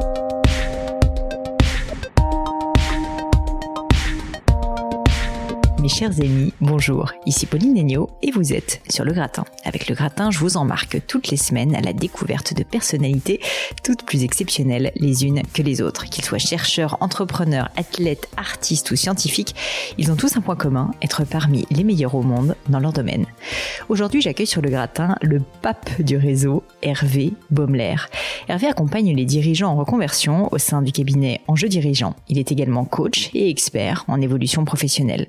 Bye. Mes chers amis, bonjour, ici Pauline Agneau et vous êtes sur Le Gratin. Avec Le Gratin, je vous embarque toutes les semaines à la découverte de personnalités toutes plus exceptionnelles les unes que les autres. Qu'ils soient chercheurs, entrepreneurs, athlètes, artistes ou scientifiques, ils ont tous un point commun, être parmi les meilleurs au monde dans leur domaine. Aujourd'hui, j'accueille sur Le Gratin le pape du réseau, Hervé Baumler. Hervé accompagne les dirigeants en reconversion au sein du cabinet Enjeu Dirigeant. Il est également coach et expert en évolution professionnelle.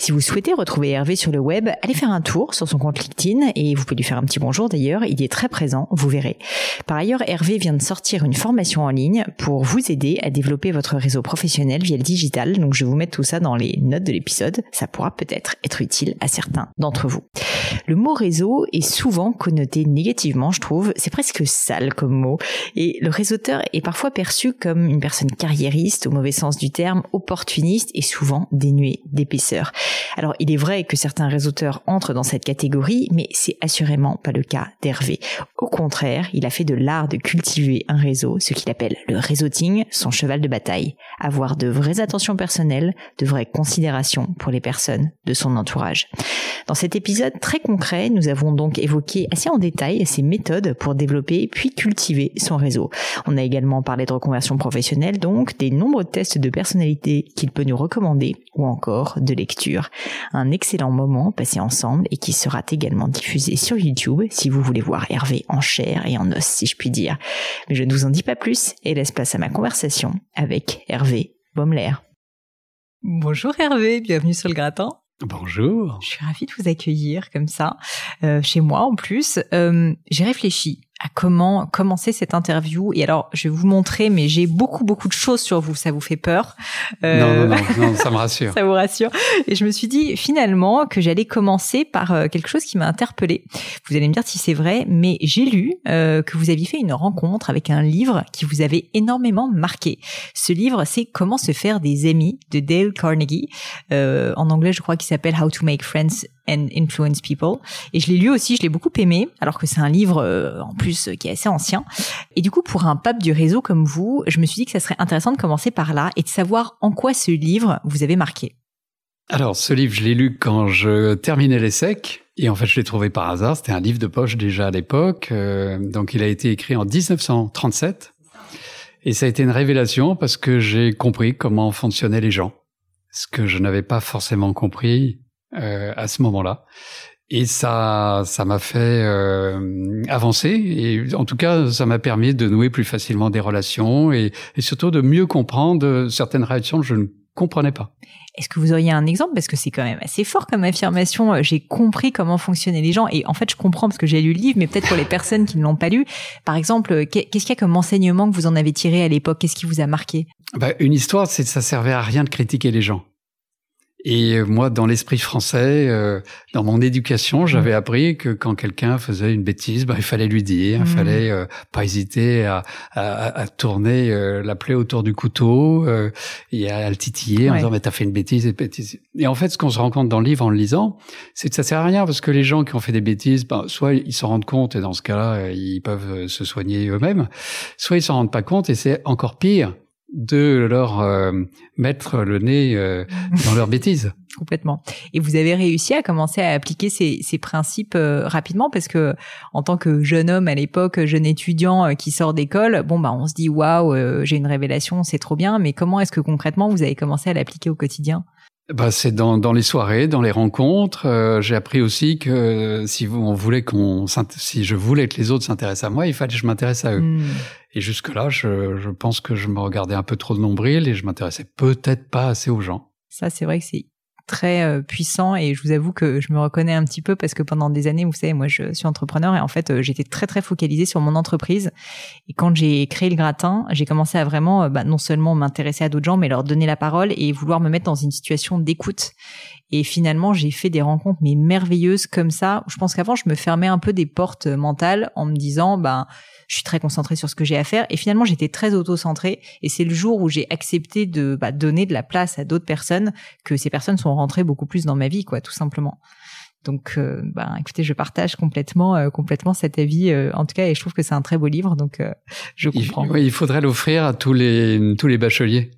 Si vous souhaitez retrouver Hervé sur le web, allez faire un tour sur son compte LinkedIn et vous pouvez lui faire un petit bonjour d'ailleurs, il est très présent, vous verrez. Par ailleurs, Hervé vient de sortir une formation en ligne pour vous aider à développer votre réseau professionnel via le digital, donc je vais vous mettre tout ça dans les notes de l'épisode, ça pourra peut-être être utile à certains d'entre vous. Le mot réseau est souvent connoté négativement, je trouve, c'est presque sale comme mot, et le réseauteur est parfois perçu comme une personne carriériste au mauvais sens du terme, opportuniste et souvent dénué d'épaisseur. Alors il est vrai que certains réseauteurs entrent dans cette catégorie, mais c'est assurément pas le cas d'Hervé. Au contraire, il a fait de l'art de cultiver un réseau, ce qu'il appelle le réseauting, son cheval de bataille. Avoir de vraies attentions personnelles, de vraies considérations pour les personnes de son entourage. Dans cet épisode très concret, nous avons donc évoqué assez en détail ses méthodes pour développer puis cultiver son réseau. On a également parlé de reconversion professionnelle, donc des nombreux tests de personnalité qu'il peut nous recommander ou encore de lecture. Un excellent moment passé ensemble et qui sera également diffusé sur YouTube si vous voulez voir Hervé en chair et en os, si je puis dire. Mais je ne vous en dis pas plus et laisse place à ma conversation avec Hervé Baumler. Bonjour Hervé, bienvenue sur le gratin. Bonjour. Je suis ravie de vous accueillir comme ça, euh, chez moi en plus. Euh, J'ai réfléchi à comment commencer cette interview. Et alors, je vais vous montrer, mais j'ai beaucoup, beaucoup de choses sur vous. Ça vous fait peur euh... non, non, non, non, ça me rassure. ça vous rassure. Et je me suis dit finalement que j'allais commencer par euh, quelque chose qui m'a interpellée. Vous allez me dire si c'est vrai, mais j'ai lu euh, que vous aviez fait une rencontre avec un livre qui vous avait énormément marqué. Ce livre, c'est Comment se faire des amis de Dale Carnegie. Euh, en anglais, je crois qu'il s'appelle How to Make Friends and Influence People. Et je l'ai lu aussi, je l'ai beaucoup aimé, alors que c'est un livre euh, en plus qui est assez ancien. Et du coup, pour un pape du réseau comme vous, je me suis dit que ça serait intéressant de commencer par là et de savoir en quoi ce livre vous avait marqué. Alors, ce livre, je l'ai lu quand je terminais les. Et en fait, je l'ai trouvé par hasard. C'était un livre de poche déjà à l'époque. Euh, donc, il a été écrit en 1937. Et ça a été une révélation parce que j'ai compris comment fonctionnaient les gens. Ce que je n'avais pas forcément compris euh, à ce moment-là. Et ça, ça m'a fait euh, avancer. Et en tout cas, ça m'a permis de nouer plus facilement des relations et, et, surtout de mieux comprendre certaines réactions que je ne comprenais pas. Est-ce que vous auriez un exemple? Parce que c'est quand même assez fort comme affirmation. J'ai compris comment fonctionnaient les gens. Et en fait, je comprends parce que j'ai lu le livre, mais peut-être pour les personnes qui ne l'ont pas lu. Par exemple, qu'est-ce qu'il y a comme enseignement que vous en avez tiré à l'époque? Qu'est-ce qui vous a marqué? Bah, Une histoire, c'est ça servait à rien de critiquer les gens. Et moi, dans l'esprit français, euh, dans mon éducation, j'avais appris que quand quelqu'un faisait une bêtise, bah, il fallait lui dire, il mmh. fallait euh, pas hésiter à, à, à tourner euh, la plaie autour du couteau euh, et à le titiller en disant mais t'as fait une bêtise et bêtise. Et en fait, ce qu'on se rend compte dans le livre en le lisant, c'est que ça sert à rien parce que les gens qui ont fait des bêtises, bah, soit ils s'en rendent compte et dans ce cas-là, ils peuvent se soigner eux-mêmes, soit ils s'en rendent pas compte et c'est encore pire de leur euh, mettre le nez euh, dans leurs bêtises. Complètement. Et vous avez réussi à commencer à appliquer ces, ces principes euh, rapidement parce que en tant que jeune homme à l'époque, jeune étudiant qui sort d'école, bon bah on se dit waouh, j'ai une révélation, c'est trop bien. Mais comment est-ce que concrètement vous avez commencé à l'appliquer au quotidien? Bah, c'est dans, dans les soirées, dans les rencontres. Euh, j'ai appris aussi que si on voulait qu'on, si je voulais que les autres s'intéressent à moi, il fallait que je m'intéresse à eux. Hmm. Et jusque là, je, je pense que je me regardais un peu trop de nombril et je m'intéressais peut-être pas assez aux gens. Ça, c'est vrai que c'est très euh, puissant et je vous avoue que je me reconnais un petit peu parce que pendant des années, vous savez, moi je suis entrepreneur et en fait euh, j'étais très très focalisée sur mon entreprise. Et quand j'ai créé le gratin, j'ai commencé à vraiment euh, bah, non seulement m'intéresser à d'autres gens mais leur donner la parole et vouloir me mettre dans une situation d'écoute et finalement, j'ai fait des rencontres mais merveilleuses comme ça. Je pense qu'avant, je me fermais un peu des portes mentales en me disant, ben, je suis très concentrée sur ce que j'ai à faire. Et finalement, j'étais très auto-centrée. Et c'est le jour où j'ai accepté de bah, donner de la place à d'autres personnes que ces personnes sont rentrées beaucoup plus dans ma vie, quoi, tout simplement. Donc, euh, ben, écoutez, je partage complètement, euh, complètement cet avis, euh, en tout cas, et je trouve que c'est un très beau livre, donc je comprends. Il, oui, il faudrait l'offrir à tous les tous les bacheliers.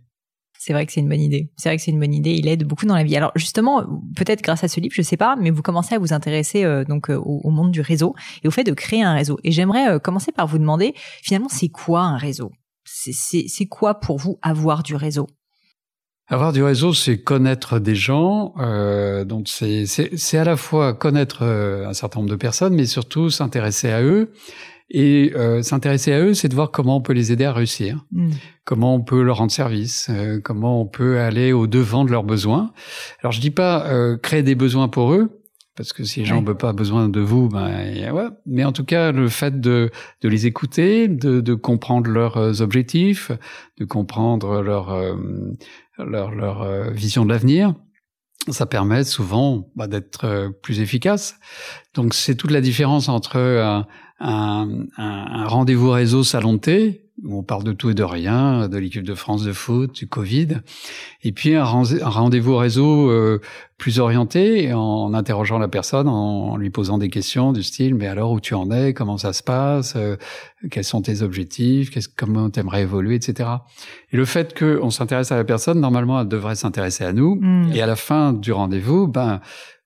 C'est vrai que c'est une bonne idée. C'est vrai que c'est une bonne idée. Il aide beaucoup dans la vie. Alors justement, peut-être grâce à ce livre, je sais pas, mais vous commencez à vous intéresser donc au, au, monde du réseau et au fait de créer un réseau. Et j'aimerais commencer par vous demander, finalement, c'est quoi un réseau? C'est quoi pour vous avoir du réseau? Avoir du réseau, c'est connaître des gens. Euh, donc c'est à la fois connaître euh, un certain nombre de personnes, mais surtout s'intéresser à eux. Et euh, s'intéresser à eux, c'est de voir comment on peut les aider à réussir, hmm. comment on peut leur rendre service, euh, comment on peut aller au devant de leurs besoins. Alors je dis pas euh, créer des besoins pour eux, parce que si les gens n'ont pas besoin de vous, ben ouais. Mais en tout cas, le fait de, de les écouter, de, de comprendre leurs objectifs, de comprendre leur leur, leur euh, vision de l'avenir, ça permet souvent bah, d'être euh, plus efficace. Donc c'est toute la différence entre un, un, un rendez-vous réseau salon on parle de tout et de rien, de l'équipe de France de foot, du Covid, et puis un, rendez-vous réseau euh, plus orienté en interrogeant la personne, en, lui posant des questions du style mais alors où tu en es, comment ça se passe, euh, quels sont tes objectifs, qu'est-ce, comment t'aimerais évoluer, etc. Et le fait qu'on s'intéresse à la personne, normalement elle devrait s'intéresser à nous, mmh. et à la fin du rendez-vous, ben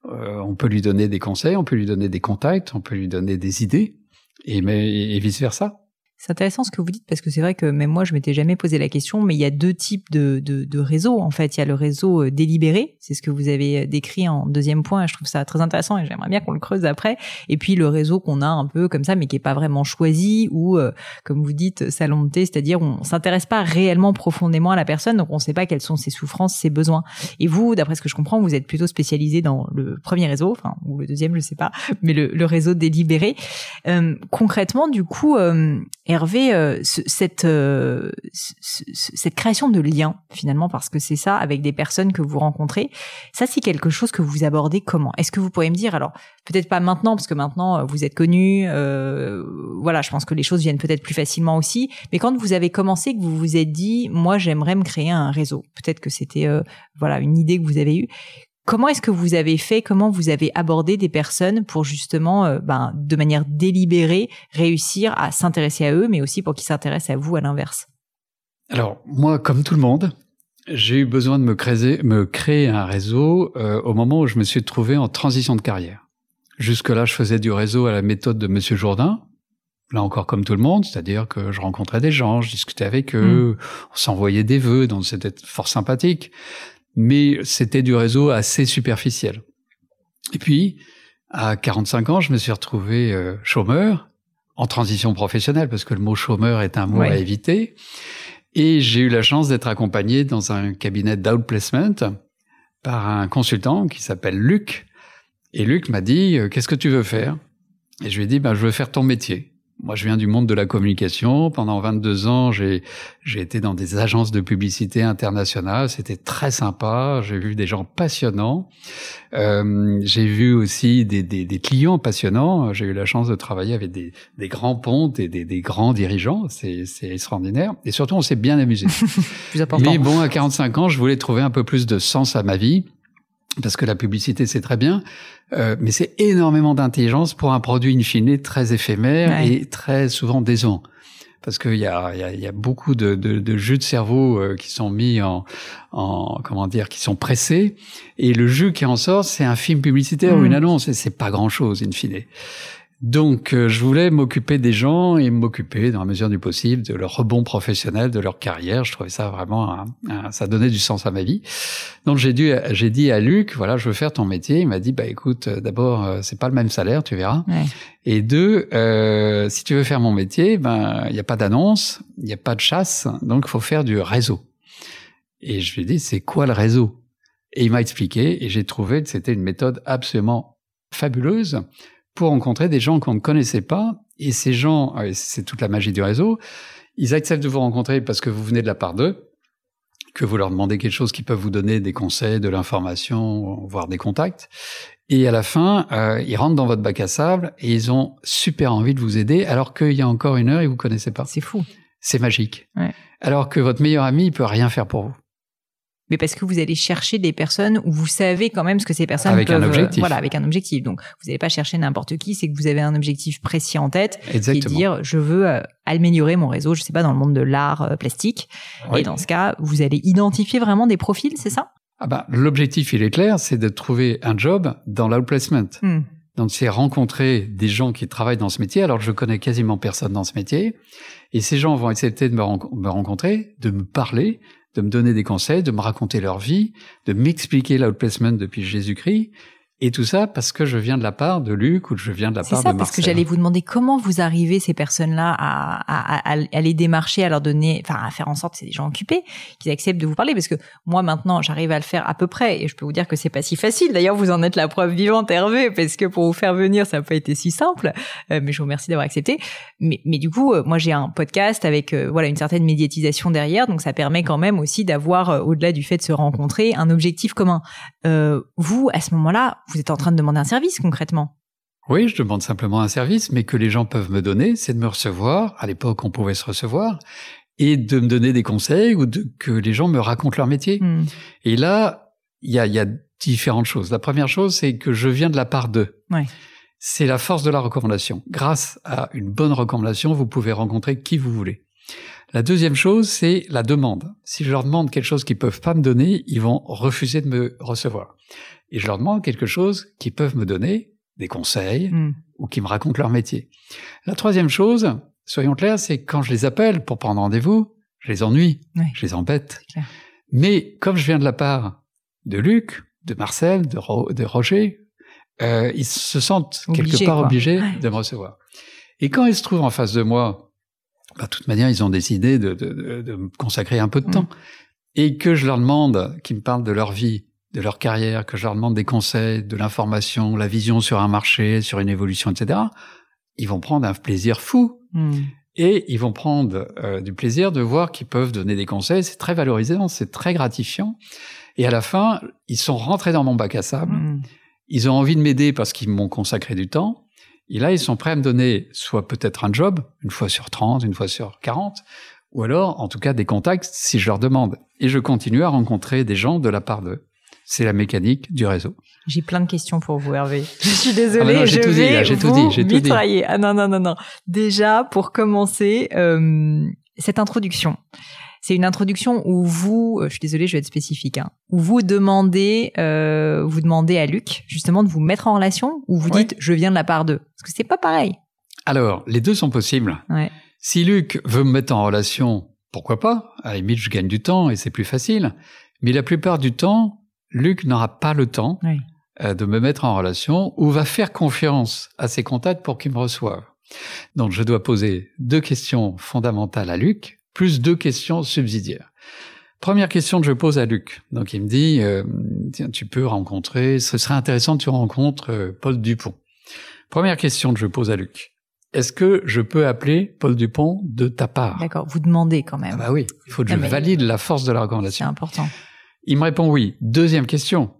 euh, on peut lui donner des conseils, on peut lui donner des contacts, on peut lui donner des idées, et, et vice versa. C'est intéressant ce que vous dites parce que c'est vrai que même moi je m'étais jamais posé la question, mais il y a deux types de, de, de réseaux en fait. Il y a le réseau euh, délibéré, c'est ce que vous avez euh, décrit en deuxième point, et je trouve ça très intéressant et j'aimerais bien qu'on le creuse après. Et puis le réseau qu'on a un peu comme ça, mais qui est pas vraiment choisi ou euh, comme vous dites salon de thé, c'est-à-dire on s'intéresse pas réellement profondément à la personne, donc on ne sait pas quelles sont ses souffrances, ses besoins. Et vous, d'après ce que je comprends, vous êtes plutôt spécialisé dans le premier réseau, enfin ou le deuxième, je sais pas, mais le, le réseau délibéré. Euh, concrètement, du coup. Hervé, euh, cette, euh, cette création de liens finalement, parce que c'est ça, avec des personnes que vous rencontrez, ça c'est quelque chose que vous abordez comment? Est-ce que vous pourriez me dire, alors peut-être pas maintenant, parce que maintenant euh, vous êtes connu, voilà, je pense que les choses viennent peut-être plus facilement aussi, mais quand vous avez commencé, que vous vous êtes dit, moi j'aimerais me créer un réseau, peut-être que c'était voilà une idée que vous avez eue, Comment est-ce que vous avez fait, comment vous avez abordé des personnes pour justement, euh, ben, de manière délibérée, réussir à s'intéresser à eux, mais aussi pour qu'ils s'intéressent à vous à l'inverse? Alors, moi, comme tout le monde, j'ai eu besoin de me créer, me créer un réseau euh, au moment où je me suis trouvé en transition de carrière. Jusque-là, je faisais du réseau à la méthode de Monsieur Jourdain, là encore comme tout le monde, c'est-à-dire que je rencontrais des gens, je discutais avec eux, mmh. on s'envoyait des vœux, donc c'était fort sympathique mais c'était du réseau assez superficiel. Et puis, à 45 ans, je me suis retrouvé euh, chômeur, en transition professionnelle, parce que le mot chômeur est un mot à éviter. Et j'ai eu la chance d'être accompagné dans un cabinet d'outplacement par un consultant qui s'appelle Luc. Et Luc m'a dit, euh, qu'est-ce que tu veux faire? Et je lui ai dit, ben, je veux faire ton métier. Moi, je viens du monde de la communication. Pendant 22 ans, j'ai j'ai été dans des agences de publicité internationales. C'était très sympa. J'ai vu des gens passionnants. Euh, j'ai vu aussi des, des, des clients passionnants. J'ai eu la chance de travailler avec des, des grands pontes et des, des grands dirigeants. C'est extraordinaire. Et surtout, on s'est bien amusé. Mais bon, à 45 ans, je voulais trouver un peu plus de sens à ma vie parce que la publicité c'est très bien, euh, mais c'est énormément d'intelligence pour un produit in fine très éphémère et très souvent décevant. Parce qu'il y a, y, a, y a, beaucoup de, de, de, jus de cerveau euh, qui sont mis en, en, comment dire, qui sont pressés, et le jus qui en sort, c'est un film publicitaire ou une mm. annonce, et c'est pas grand chose in fine. Donc, euh, je voulais m'occuper des gens et m'occuper, dans la mesure du possible, de leur rebond professionnel, de leur carrière. Je trouvais ça vraiment, ça donnait du sens à ma vie. Donc, j'ai dû, j'ai dit à Luc, voilà, je veux faire ton métier. Il m'a dit, bah écoute, euh, d'abord, euh, c'est pas le même salaire, tu verras. Et deux, euh, si tu veux faire mon métier, ben il n'y a pas d'annonce, il n'y a pas de chasse, donc il faut faire du réseau. Et je lui ai dit, c'est quoi le réseau? Et il m'a expliqué, et j'ai trouvé que c'était une méthode absolument fabuleuse pour rencontrer des gens qu'on ne connaissait pas. Et ces gens, euh, c'est toute la magie du réseau, ils acceptent de vous rencontrer parce que vous venez de la part d'eux, que vous leur demandez quelque chose qui peut vous donner des conseils, de l'information, voire des contacts. Et à la fin, euh, ils rentrent dans votre bac à sable et ils ont super envie de vous aider, alors qu'il y a encore une heure, ils vous connaissaient pas. C'est fou. C'est magique. Ouais. Alors que votre meilleur ami, il peut rien faire pour vous. Mais parce que vous allez chercher des personnes où vous savez quand même ce que ces personnes avec peuvent, un objectif. voilà, avec un objectif. Donc, vous n'allez pas chercher n'importe qui, c'est que vous avez un objectif précis en tête, Exactement. est dire je veux euh, améliorer mon réseau, je sais pas dans le monde de l'art euh, plastique. Oui. Et dans ce cas, vous allez identifier vraiment des profils, c'est ça? Ah ben, l'objectif, il est clair, c'est de trouver un job dans l'outplacement. Hmm. Donc, c'est rencontrer des gens qui travaillent dans ce métier. Alors, je connais quasiment personne dans ce métier. Et ces gens vont accepter de me, ren- me rencontrer, de me parler, de me donner des conseils, de me raconter leur vie, de m'expliquer l'outplacement depuis Jésus-Christ. Et tout ça parce que je viens de la part de Luc ou je viens de la C'est part ça, de parce que Marcel. j'allais vous demander comment vous arrivez ces personnes-là à, à, à, à les démarcher, à leur donner, enfin à faire en sorte que c'est des gens occupés, qu'ils acceptent de vous parler, parce que moi maintenant j'arrive à le faire à peu près, et je peux vous dire que c'est pas si facile. D'ailleurs, vous en êtes la preuve vivante, Hervé, parce que pour vous faire venir, ça n'a pas été si simple. Euh, mais je vous remercie d'avoir accepté. Mais, mais du coup, euh, moi j'ai un podcast avec euh, voilà une certaine médiatisation derrière, donc ça permet quand même aussi d'avoir, euh, au-delà du fait de se rencontrer, un objectif commun. Euh, vous, à ce moment-là, vous êtes en train de demander un service concrètement. Oui, je demande simplement un service, mais que les gens peuvent me donner, c'est de me recevoir. À l'époque, on pouvait se recevoir et de me donner des conseils ou de, que les gens me racontent leur métier. Hmm. Et là, il y a, il y a différentes choses. La première chose, c'est que je viens de la part d'eux. Ouais. C'est la force de la recommandation. Grâce à une bonne recommandation, vous pouvez rencontrer qui vous voulez. La deuxième chose, c'est la demande. Si je leur demande quelque chose qu'ils peuvent pas me donner, ils vont refuser de me recevoir. Et je leur demande quelque chose qu'ils peuvent me donner, des conseils, Hmm. ou qui me racontent leur métier. La troisième chose, soyons clairs, c'est quand je les appelle pour prendre rendez-vous, je les ennuie, je les embête. Mais comme je viens de la part de Luc, de Marcel, de, Ro- de Roger, euh, ils se sentent quelque part quoi. obligés Ouais. de me recevoir. Et quand ils se trouvent en face de moi, bah, de toute manière, ils ont décidé de, de- de- de me consacrer un peu de Mm. temps. Et que je leur demande qu'ils me parlent de leur vie, de leur carrière, que je leur demande des conseils, de l'information, la vision sur un marché, sur une évolution, etc., ils vont prendre un plaisir fou. Hmm. Et ils vont prendre euh, du plaisir de voir qu'ils peuvent donner des conseils. C'est très valorisant, c'est très gratifiant. Et à la fin, ils sont rentrés dans mon bac à sable. Hmm. Ils ont envie de m'aider parce qu'ils m'ont consacré du temps. Et là, ils sont prêts à me donner soit peut-être un job, une fois sur 30, une fois sur 40, ou alors, en tout cas, des contacts si je leur demande. Et je continue à rencontrer des gens de la part d'eux. C'est la mécanique du réseau. J'ai plein de questions pour vous, Hervé. Je suis Ah désolée, bah non, j'ai je tout dit, vais là, j'ai tout vous dit, j'ai tout dit. mitrailler. Ah non, non, non, non. Déjà, pour commencer, euh, cette introduction. C'est une introduction où vous, euh, je suis désolée, je vais être spécifique, hein, où vous demandez, euh, vous demandez à Luc justement de vous mettre en relation, où vous Ouais. dites je viens de la part d'eux, parce que c'est pas pareil. Alors, les deux sont possibles. Ouais. Si Luc veut me mettre en relation, pourquoi pas? À la limite, je gagne du temps et c'est plus facile. Mais la plupart du temps, Luc n'aura pas le temps Oui. euh, de me mettre en relation ou va faire confiance à ses contacts pour qu'ils me reçoivent. Donc, je dois poser deux questions fondamentales à Luc, plus deux questions subsidiaires. Première question que je pose à Luc. Donc, il me dit, euh, tiens, tu peux rencontrer, ce serait intéressant que tu rencontres euh, Paul Dupont. Première question que je pose à Luc. Est-ce que je peux appeler Paul Dupont de ta part? D'accord, vous demandez quand même. Ah bah oui, il faut que je Ah, valide la force de la c'est recommandation. important. Il me répond oui. Deuxième question.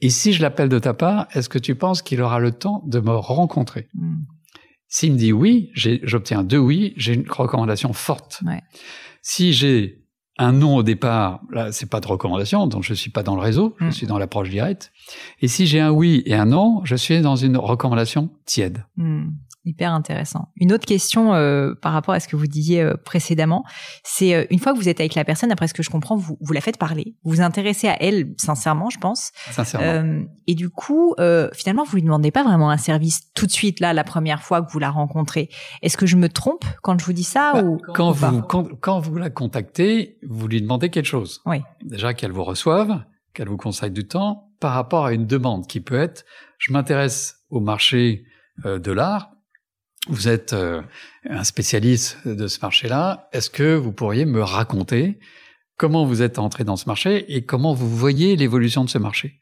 Et si je l'appelle de ta part, est-ce que tu penses qu'il aura le temps de me rencontrer? Hmm. S'il me dit oui, j'obtiens deux oui, j'ai une recommandation forte. Ouais. Si j'ai un non au départ, là, c'est pas de recommandation, donc je suis pas dans le réseau, je Mm. suis dans l'approche directe. Et si j'ai un oui et un non, je suis dans une recommandation tiède. Hmm, hyper intéressant. Une autre question euh, par rapport à ce que vous disiez euh, précédemment, c'est euh, une fois que vous êtes avec la personne, après ce que je comprends, vous, vous la faites parler, vous vous intéressez à elle sincèrement, je pense. Sincèrement. Euh, et du coup, euh, finalement, vous lui demandez pas vraiment un service tout de suite là, la première fois que vous la rencontrez. Est-ce que je me trompe quand je vous dis ça Bah, ou quand, ou vous, quand, quand vous la contactez, vous lui demandez quelque chose. Oui. Déjà qu'elle vous reçoive, qu'elle vous consacre du temps par rapport à une demande qui peut être je m'intéresse au marché euh, de l'art. Vous êtes euh, un spécialiste de ce marché-là. Est-ce que vous pourriez me raconter comment vous êtes entré dans ce marché et comment vous voyez l'évolution de ce marché?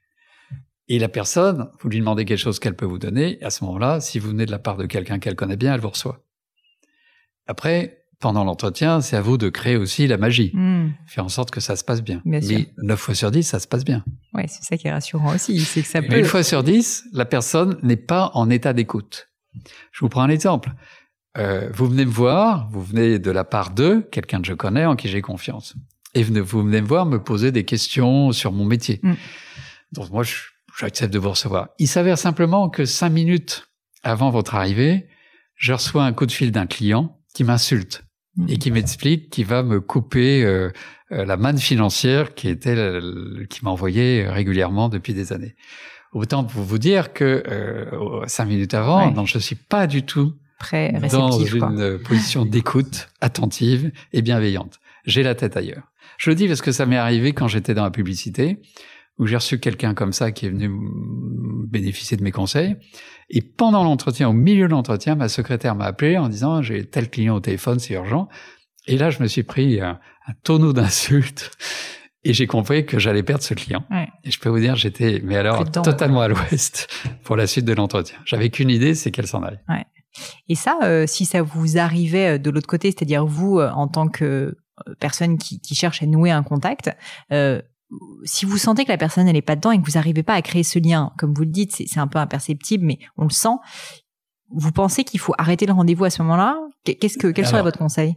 Et la personne, vous lui demandez quelque chose qu'elle peut vous donner. Et à ce moment-là, si vous venez de la part de quelqu'un qu'elle connaît bien, elle vous reçoit. Après, pendant l'entretien, c'est à vous de créer aussi la magie. Hmm, Faire en sorte que ça se passe bien. Mais 9 fois sur 10, ça se passe bien. Ouais, c'est ça qui est rassurant aussi, c'est que ça peut. Mais une fois sur 10, la personne n'est pas en état d'écoute. Je vous prends un exemple. Euh, vous venez me voir, vous venez de la part de quelqu'un que je connais, en qui j'ai confiance. et vous venez me voir me poser des questions sur mon métier. Mm. Donc moi, j'accepte de vous recevoir. Il s'avère simplement que cinq minutes avant votre arrivée, je reçois un coup de fil d'un client qui m'insulte mm. et qui m'explique qu'il va me couper euh, euh, la manne financière qui était qui m'envoyait régulièrement depuis des années. Autant pour vous dire que euh, cinq minutes avant, non, je suis pas du tout Très dans une position d'écoute attentive et bienveillante. J'ai la tête ailleurs. Je le dis parce que ça m'est arrivé quand j'étais dans la publicité, où j'ai reçu quelqu'un comme ça qui est venu bénéficier de mes conseils. Et pendant l'entretien, au milieu de l'entretien, ma secrétaire m'a appelé en disant j'ai tel client au téléphone, c'est urgent. Et là, je me suis pris un, tonneau d'insultes. Et j'ai compris que j'allais perdre ce client. Et je peux vous dire, j'étais, mais alors, totalement à l'ouest pour la suite de l'entretien. J'avais qu'une idée, c'est qu'elle s'en aille. Ouais. Et ça, euh, si ça vous arrivait euh, de l'autre côté, c'est-à-dire vous, euh, en tant que personne qui, qui, cherche à nouer un contact, si vous sentez que la personne elle est pas dedans et que vous n'arrivez pas à créer ce lien, comme vous le dites, c'est un peu imperceptible, mais on le sent. Vous pensez qu'il faut arrêter le rendez-vous à ce moment-là? Qu'est-ce que quel serait votre conseil?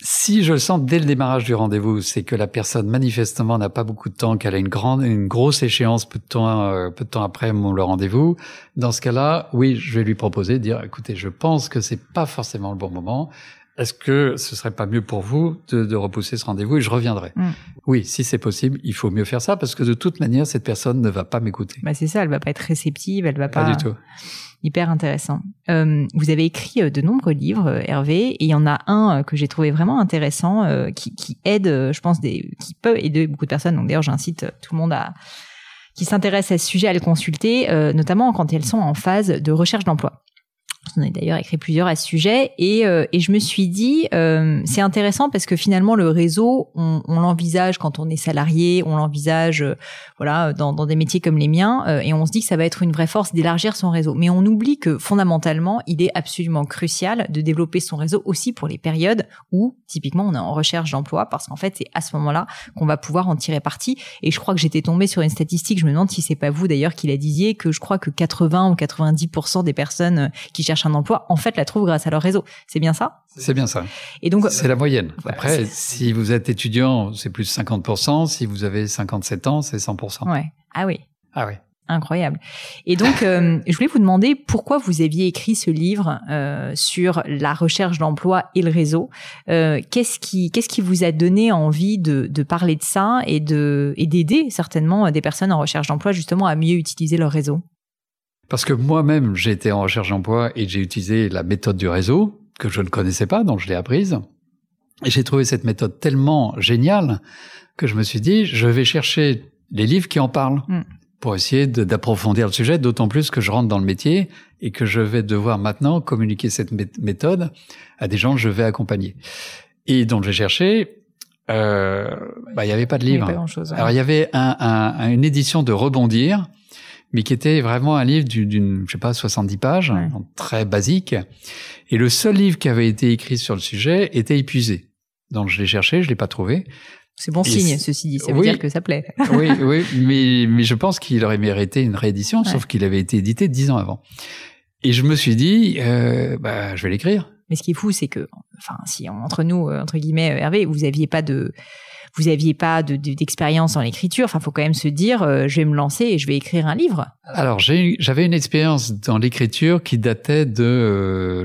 Si je le sens dès le démarrage du rendez-vous, c'est que la personne manifestement n'a pas beaucoup de temps, qu'elle a une grande, une grosse échéance peu de temps, euh, peu de temps après mon, le rendez-vous. Dans ce cas-là, oui, je vais lui proposer, de dire, écoutez, je pense que c'est pas forcément le bon moment. Est-ce que ce serait pas mieux pour vous de, de repousser ce rendez-vous et je reviendrai? Mm. Oui, si c'est possible, il faut mieux faire ça parce que de toute manière, cette personne ne va pas m'écouter. Bah c'est ça, elle va pas être réceptive, elle va pas. Pas du tout hyper intéressant. Euh, vous avez écrit euh, de nombreux livres, euh, Hervé, et il y en a un que j'ai trouvé vraiment intéressant, qui, qui, aide, je pense, des, qui peut aider beaucoup de personnes. Donc d'ailleurs, j'incite tout le monde à qui s'intéresse à ce sujet à le consulter, notamment quand elles sont en phase de recherche d'emploi. On a d'ailleurs écrit plusieurs à ce sujet et, euh, et je me suis dit euh, c'est intéressant parce que finalement le réseau on, on l'envisage quand on est salarié, on l'envisage euh, voilà dans, dans, des métiers comme les miens et on se dit que ça va être une vraie force d'élargir son réseau. Mais on oublie que fondamentalement il est absolument crucial de développer son réseau aussi pour les périodes où typiquement on est en recherche d'emploi parce qu'en fait c'est à ce moment-là qu'on va pouvoir en tirer parti. Et je crois que j'étais tombée sur une statistique, je me demande si c'est pas vous d'ailleurs qui la disiez que je crois que 80 ou 90% des personnes qui cherchent un emploi, en fait, la trouvent grâce à leur réseau. C'est bien ça? C'est bien ça. Et donc, c'est la moyenne. Après, si vous êtes étudiant, c'est plus 50%. Si vous avez 57 ans, c'est 100%. Ouais. Ah oui. Ah oui. Incroyable. Et donc, euh, je voulais vous demander pourquoi vous aviez écrit ce livre euh, sur la recherche d'emploi et le réseau. Euh, qu'est-ce qui, qu'est-ce qui vous a donné envie de, de parler de ça et de et d'aider certainement des personnes en recherche d'emploi justement à mieux utiliser leur réseau? Parce que moi-même, j'ai été en recherche d'emploi et j'ai utilisé la méthode du réseau, que je ne connaissais pas, donc je l'ai apprise. Et j'ai trouvé cette méthode tellement géniale que je me suis dit, je vais chercher les livres qui en parlent mm. pour essayer d'approfondir le sujet, d'autant plus que je rentre dans le métier et que je vais devoir maintenant communiquer cette méthode à des gens que je vais accompagner. Et donc j'ai cherché, euh, bah, il n'y avait pas de livre. Alors il y avait un, un, une édition de Rebondir mais qui était vraiment un livre d'une, je sais pas, 70 pages, très basique. Et le seul livre qui avait été écrit sur le sujet était épuisé. Donc je l'ai cherché, je l'ai pas trouvé. C'est bon signe, ceci dit. Ça veut dire que ça plaît. oui, oui, mais, mais je pense qu'il aurait mérité une réédition, sauf qu'il avait été édité dix ans avant. Et je me suis dit, euh, bah, je vais l'écrire. Mais ce qui est fou, c'est que, enfin, si entre nous, euh, entre guillemets, Hervé, vous aviez pas de, vous aviez pas d'expérience de, dans l'écriture. Enfin, faut quand même se dire, euh, je vais me lancer et je vais écrire un livre. Alors, j'avais une expérience dans l'écriture qui datait de, euh,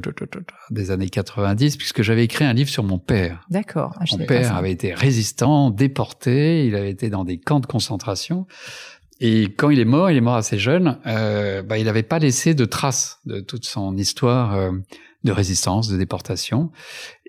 des années 90, puisque j'avais écrit un livre sur mon père. D'accord. Ah, mon père avait été résistant, déporté, il avait été dans des camps de concentration. Et quand il est mort, il est mort assez jeune, euh, bah, il n'avait pas laissé de traces de toute son histoire euh, de résistance, de déportation.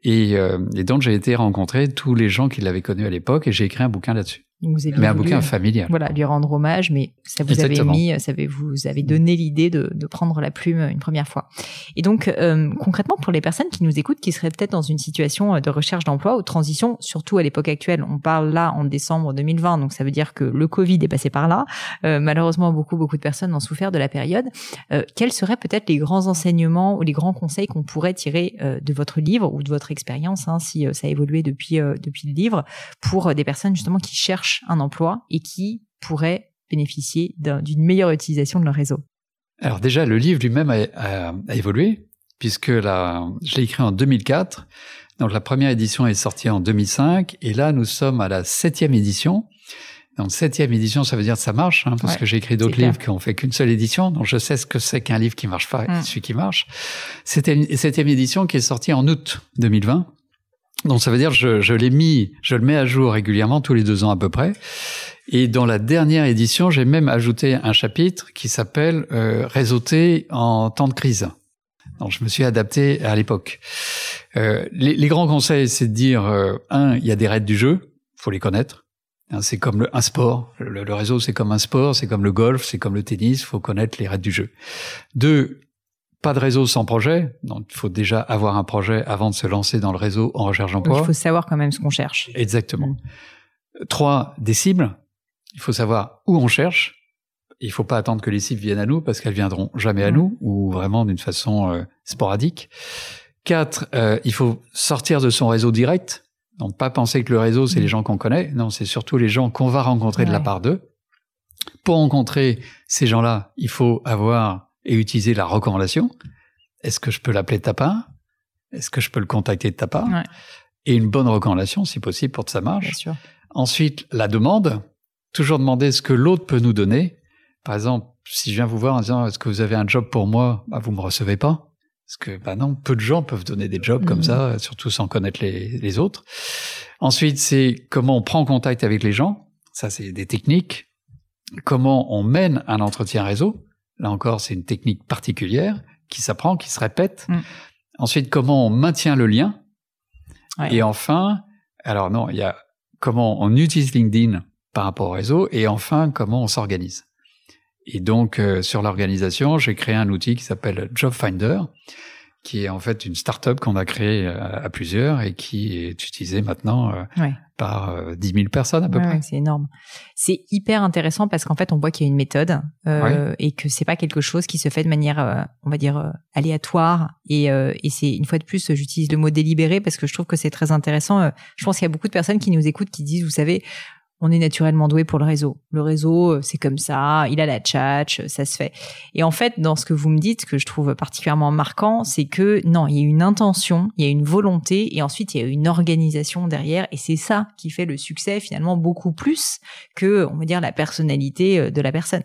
Et, euh, et donc j'ai été rencontrer tous les gens qui l'avaient connu à l'époque et j'ai écrit un bouquin là-dessus mais un bouquin familial. Voilà, lui rendre hommage, mais ça vous avait mis, ça vous avez donné l'idée de, de, prendre la plume une première fois. Et donc euh, concrètement pour les personnes qui nous écoutent, qui seraient peut-être dans une situation euh, de recherche d'emploi ou de transition, surtout à l'époque actuelle, on parle là en décembre 2020, donc ça veut dire que le Covid est passé par là. Euh, malheureusement, beaucoup beaucoup de personnes ont souffert de la période. Euh, quels seraient peut-être les grands enseignements ou les grands conseils qu'on pourrait tirer euh, de votre livre ou de votre expérience, hein, si ça a évolué depuis depuis le livre, pour des personnes justement qui cherchent un emploi et qui pourraient bénéficier d'une meilleure utilisation de leur réseau Alors déjà, le livre lui-même a, évolué, puisque là, je l'ai écrit en 2004. Donc la première édition est sortie en 2005 et là nous sommes à la septième édition. Donc septième édition, ça veut dire que ça marche, hein, parce que j'ai écrit d'autres livres qui ont fait qu'une seule édition, donc je sais ce que c'est qu'un livre qui marche pas, mm. celui qui marche. C'était une septième édition qui est sortie en août 2020. Donc ça veut dire je, je l'ai mis, je le mets à jour régulièrement tous les deux ans à peu près. Et dans la dernière édition, j'ai même ajouté un chapitre qui s'appelle euh, réseauter en temps de crise. Donc je me suis adapté à l'époque. Euh, les, les, grands conseils, c'est de dire euh, un, il y a des règles du jeu, faut les connaître. Hein, c'est comme le, un sport. Le, réseau, c'est comme un sport, c'est comme le golf, c'est comme le tennis. Faut connaître les règles du jeu. Deux, pas de réseau sans projet. Donc, il faut déjà avoir un projet avant de se lancer dans le réseau en recherche d'emploi. Il faut savoir quand même ce qu'on cherche. Exactement. Mm. Trois, des cibles. Il faut savoir où on cherche. Il faut pas attendre que les cibles viennent à nous parce qu'elles viendront jamais à mm. nous ou vraiment d'une façon euh, sporadique. Quatre, euh, il faut sortir de son réseau direct. Donc pas penser que le réseau, c'est les mm. gens qu'on connaît. Non, c'est surtout les gens qu'on va rencontrer de la part d'eux. Pour rencontrer ces gens-là, il faut avoir et utiliser la recommandation. Est-ce que je peux l'appeler de ta part Est-ce que je peux le contacter de ta part Et une bonne recommandation, si possible, pour que ça marche. Bien sûr. Ensuite, la demande. Toujours demander ce que l'autre peut nous donner. Par exemple, si je viens vous voir en disant est-ce que vous avez un job pour moi, bah, vous me recevez pas. Parce que, bah non, peu de gens peuvent donner des jobs comme mmh. ça, surtout sans connaître les, les autres. Ensuite, c'est comment on prend contact avec les gens. Ça, c'est des techniques. Comment on mène un entretien réseau. Là encore, c'est une technique particulière qui s'apprend, qui se répète. Mmh. Ensuite, comment on maintient le lien? Et enfin, alors non, il y a comment on utilise LinkedIn par rapport au réseau. Et enfin, comment on s'organise. Et donc, euh, sur l'organisation, j'ai créé un outil qui s'appelle Job Finder, qui est en fait une start-up qu'on a créée euh, à, plusieurs et qui est utilisée maintenant euh, par euh, 10 000 personnes à peu près. c'est énorme. C'est hyper intéressant parce qu'en fait, on voit qu'il y a une méthode et que c'est pas quelque chose qui se fait de manière, on va dire, aléatoire. Et, et c'est une fois de plus, j'utilise le mot délibéré parce que je trouve que c'est très intéressant. Je pense qu'il y a beaucoup de personnes qui nous écoutent qui disent, vous savez, on est naturellement doué pour le réseau. Le réseau, euh, c'est comme ça, il a la tchatch, ça se fait. Et en fait, dans ce que vous me dites, que je trouve particulièrement marquant, c'est que non, il y a une intention, il y a une volonté, et ensuite il y a une organisation derrière, et c'est ça qui fait le succès finalement beaucoup plus que, on va dire, la personnalité euh, de la personne.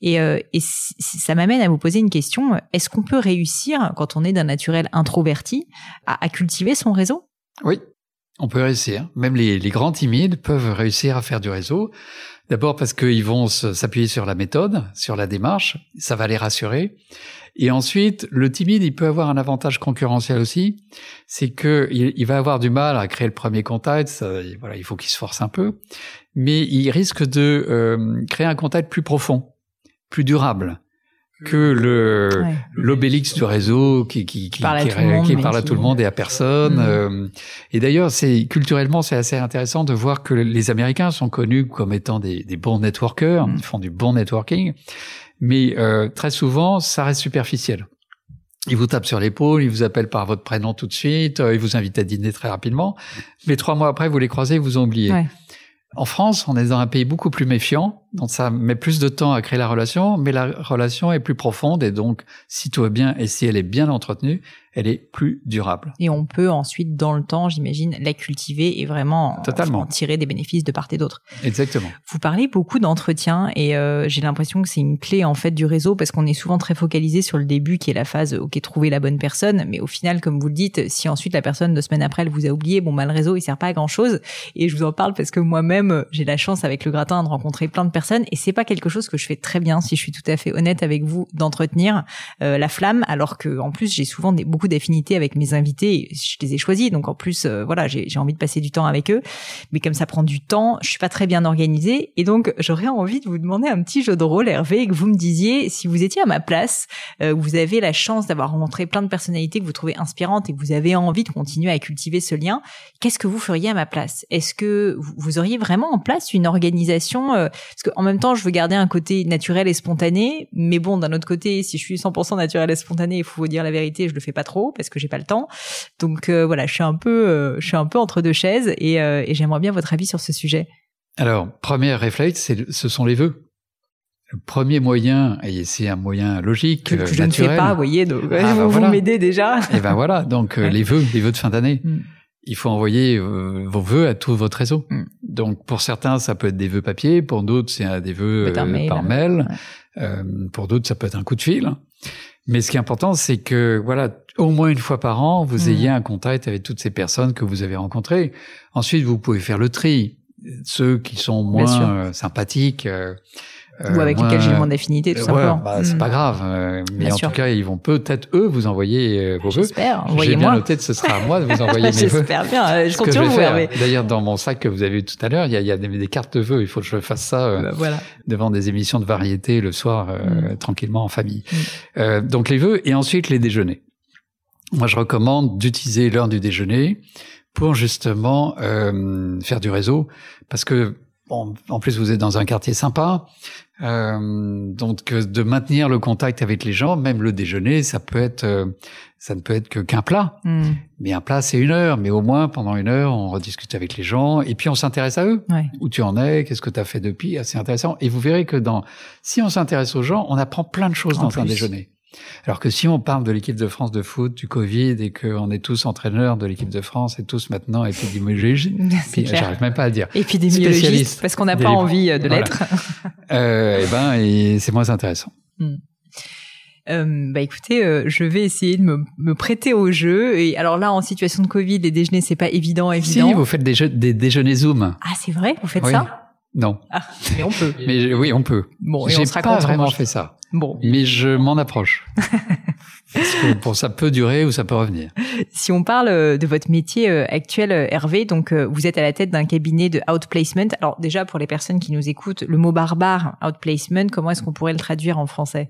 Et, euh, et ça m'amène à vous poser une question est-ce qu'on peut réussir, quand on est d'un naturel introverti, à cultiver son réseau? Oui, on peut réussir. Même les, grands timides peuvent réussir à faire du réseau. D'abord parce qu'ils vont s'appuyer sur la méthode, sur la démarche, ça va les rassurer. Et ensuite, le timide, il peut avoir un avantage concurrentiel aussi, c'est que il, va avoir du mal à créer le premier contact. voilà, il faut qu'il se force un peu, mais il risque de euh, créer un contact plus profond, plus durable que le l'obélix du réseau qui qui qui, parle, à tout, le monde et à personne. Mm. Euh, et d'ailleurs, c'est culturellement c'est assez intéressant de voir que les Américains sont connus comme étant des, des bons networkers, mm. ils font du bon networking, mais euh, très souvent ça reste superficiel. Ils vous tapent sur l'épaule, ils vous appellent par votre prénom tout de suite, euh, ils vous invitent à dîner très rapidement, mais trois mois après vous les croisez, vous oubliez. En France, on est dans un pays beaucoup plus méfiant, donc ça met plus de temps à créer la relation, mais la relation est plus profonde et donc si tout va bien et si elle est bien entretenue, elle est plus durable. Et on peut ensuite, dans le temps, j'imagine, la cultiver et vraiment En, tirer des bénéfices de part et d'autre. Exactement. Vous parlez beaucoup d'entretien et euh, j'ai l'impression que c'est une clé en fait du réseau parce qu'on est souvent très focalisé sur le début qui est la phase ok trouver la bonne personne, mais au final, comme vous le dites, si ensuite la personne deux semaines après elle vous a oublié, bon bah le réseau il sert pas à grand chose. Et je vous en parle parce que moi-même j'ai la chance avec le gratin de rencontrer plein de personnes et c'est pas quelque chose que je fais très bien si je suis tout à fait honnête avec vous d'entretenir euh, la flamme alors que en plus j'ai souvent des, beaucoup d'affinité avec mes invités. Je les ai choisis, donc en plus, euh, voilà, j'ai envie de passer du temps avec eux. Mais comme ça prend du temps, je suis pas très bien organisée, et donc j'aurais envie de vous demander un petit jeu de rôle, Hervé, que vous me disiez si vous étiez à ma place, euh, vous avez la chance d'avoir rencontré plein de personnalités que vous trouvez inspirantes et que vous avez envie de continuer à cultiver ce lien. Qu'est-ce que vous feriez à ma place? Est-ce que vous auriez vraiment en place une organisation euh, Parce qu'en même temps, je veux garder un côté naturel et spontané, mais bon, d'un autre côté, si je suis 100% naturel et spontané, il faut vous dire la vérité, je le fais pas trop parce que j'ai pas le temps. Donc euh, voilà, je suis un peu, euh, je suis un peu entre deux chaises et, euh, et j'aimerais bien votre avis sur ce sujet. Alors, premier réflexe, ce sont les vœux. Le premier moyen, et c'est un moyen logique, que, je ne fais pas, vous voyez, donc ah, bah vous, m'aidez déjà. Et ben voilà, donc les vœux, les vœux de fin d'année. Mm. il faut envoyer euh, vos vœux à tout votre réseau. Mm. Donc pour certains, ça peut être des vœux papier, pour d'autres, c'est des vœux euh, par mail, euh, pour d'autres, ça peut être un coup de fil. Mais ce qui est important, c'est que voilà, au moins une fois par an, vous mm. ayez un contact avec toutes ces personnes que vous avez rencontrées. Ensuite, vous pouvez faire le tri. Ceux qui sont moins sympathiques, ou avec lesquels j'ai moins d'affinité, tout euh, simplement. Bah, C'est pas mm. grave, euh, mais en tout cas, ils vont peut-être eux vous envoyer euh, vos vœux. J'espère. J'ai bien noté que ce sera à moi de vous envoyer mes vœux. J'espère bien. Je compte sur vous. D'ailleurs, dans mon sac que vous avez vu tout à l'heure, il y a, y a des, cartes de vœux. Il faut que je fasse ça bah, voilà. devant des émissions de variété le soir, mm. tranquillement en famille. Mm. donc les vœux et ensuite les déjeuners. Moi, je recommande d'utiliser l'heure du déjeuner pour justement faire du réseau, parce que Bon, en plus, vous êtes dans un quartier sympa, euh, donc de maintenir le contact avec les gens, même le déjeuner, ça peut être, euh, ça ne peut être que qu'un plat. Hmm. Mais un plat, c'est une heure. Mais au moins, pendant une heure, on rediscute avec les gens et puis on s'intéresse à eux. Où tu en es Qu'est-ce que tu as fait depuis C'est intéressant. Et vous verrez que dans, si on s'intéresse aux gens, on apprend plein de choses dans un déjeuner. Alors que si on parle de l'équipe de France de foot, du Covid, et qu'on est tous entraîneurs de l'équipe de France et tous maintenant épidémiologistes, j'arrive même pas à dire. Épidémiologistes, parce qu'on n'a pas envie euh, de l'être. euh, et eh ben, et c'est moins intéressant. Hmm. Euh, bah écoutez, euh, je vais essayer de me, me, prêter au jeu. Et alors là, en situation de Covid, les déjeuners, c'est pas évident, évident. Si, vous faites des, des déjeuners Zoom. Ah, c'est vrai, vous faites ça? Non. Ah, mais on peut. mais oui, on peut. Bon, j'ai pas vraiment fait ça. Bon. Mais je m'en approche. Parce que pour ça peut durer ou ça peut revenir. Si on parle euh, de votre métier euh, actuel, euh, Hervé, donc vous êtes à la tête d'un cabinet de outplacement. Alors déjà pour les personnes qui nous écoutent, le mot barbare outplacement, comment est-ce qu'on pourrait le traduire en français?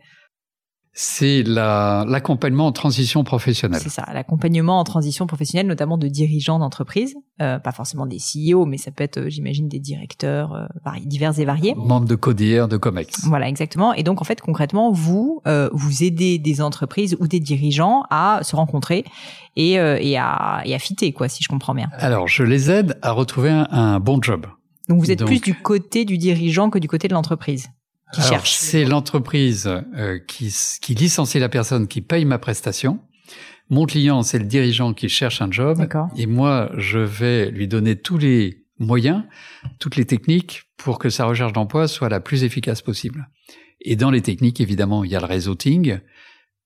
C'est l'accompagnement en transition professionnelle. C'est ça, l'accompagnement en transition professionnelle, notamment de dirigeants d'entreprise, euh, pas forcément des CEO, mais ça peut être, euh, j'imagine, des directeurs euh, divers et variés. Membres de CODIR, de COMEX. Voilà, exactement. Et donc, en fait, concrètement, vous, euh, vous aidez des entreprises ou des dirigeants à se rencontrer et, et, à, et à fitter, quoi, si je comprends bien. Alors, je les aide à retrouver un, un bon job. Donc, vous êtes plus du côté du dirigeant que du côté de l'entreprise c'est l'entreprise qui, qui licencie la personne qui paye ma prestation. Mon client, c'est le dirigeant qui cherche un job. Et moi, je vais lui donner tous les moyens, toutes les techniques pour que sa recherche d'emploi soit la plus efficace possible. Et dans les techniques, évidemment, il y a le réseauting.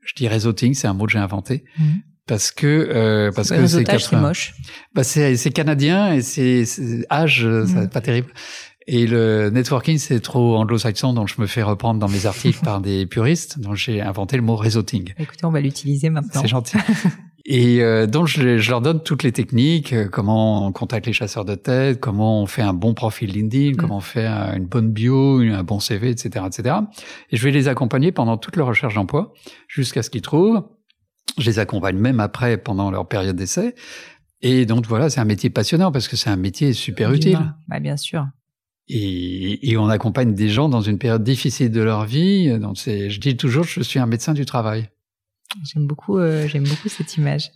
Je dis réseauting, c'est un mot que j'ai inventé. Mmh. Parce que euh, parce que c'est moche. Bah c'est canadien et c'est âge, c'est mmh. pas terrible. Et le networking, c'est trop anglo-saxon, donc je me fais reprendre dans mes articles par des puristes. Donc j'ai inventé le mot réseauting. Écoutez, on va l'utiliser maintenant. C'est gentil. Et euh, donc je, je, leur donne toutes les techniques, euh, comment on contacte les chasseurs de tête, comment on fait un bon profil LinkedIn, mm. comment on fait une bonne bio, un bon CV, etc., etc. Et je vais les accompagner pendant toute leur recherche d'emploi jusqu'à ce qu'ils trouvent. Je les accompagne même après pendant leur période d'essai. Et donc voilà, c'est un métier passionnant parce que c'est un métier super utile. Bah, bien sûr. Et, et, on accompagne des gens dans une période difficile de leur vie. Donc c'est, je dis toujours, je suis un médecin du travail. J'aime beaucoup, euh, j'aime beaucoup cette image.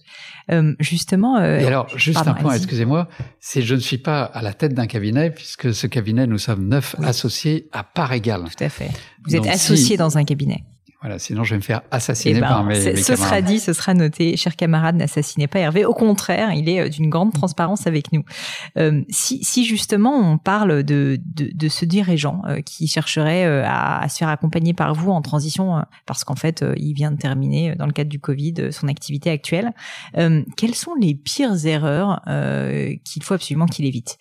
Euh, justement. Euh, et alors, juste un point, excusez-moi, c'est je ne suis pas à la tête d'un cabinet puisque ce cabinet, nous sommes neuf associés à part égale. Tout à fait. Vous êtes associé dans un cabinet. Voilà, sinon je vais me faire assassiner eh ben, par mes, mes Ce sera dit, ce sera noté. Cher camarade, n'assassinez pas Hervé. Au contraire, il est euh, d'une grande transparence avec nous. Euh, si, si, justement on parle de, de, de ce dirigeant euh, qui chercherait euh, à, à, se faire accompagner par vous en transition, parce qu'en fait, il vient de terminer, dans le cadre du Covid, son activité actuelle, quelles sont les pires erreurs qu'il faut absolument qu'il évite?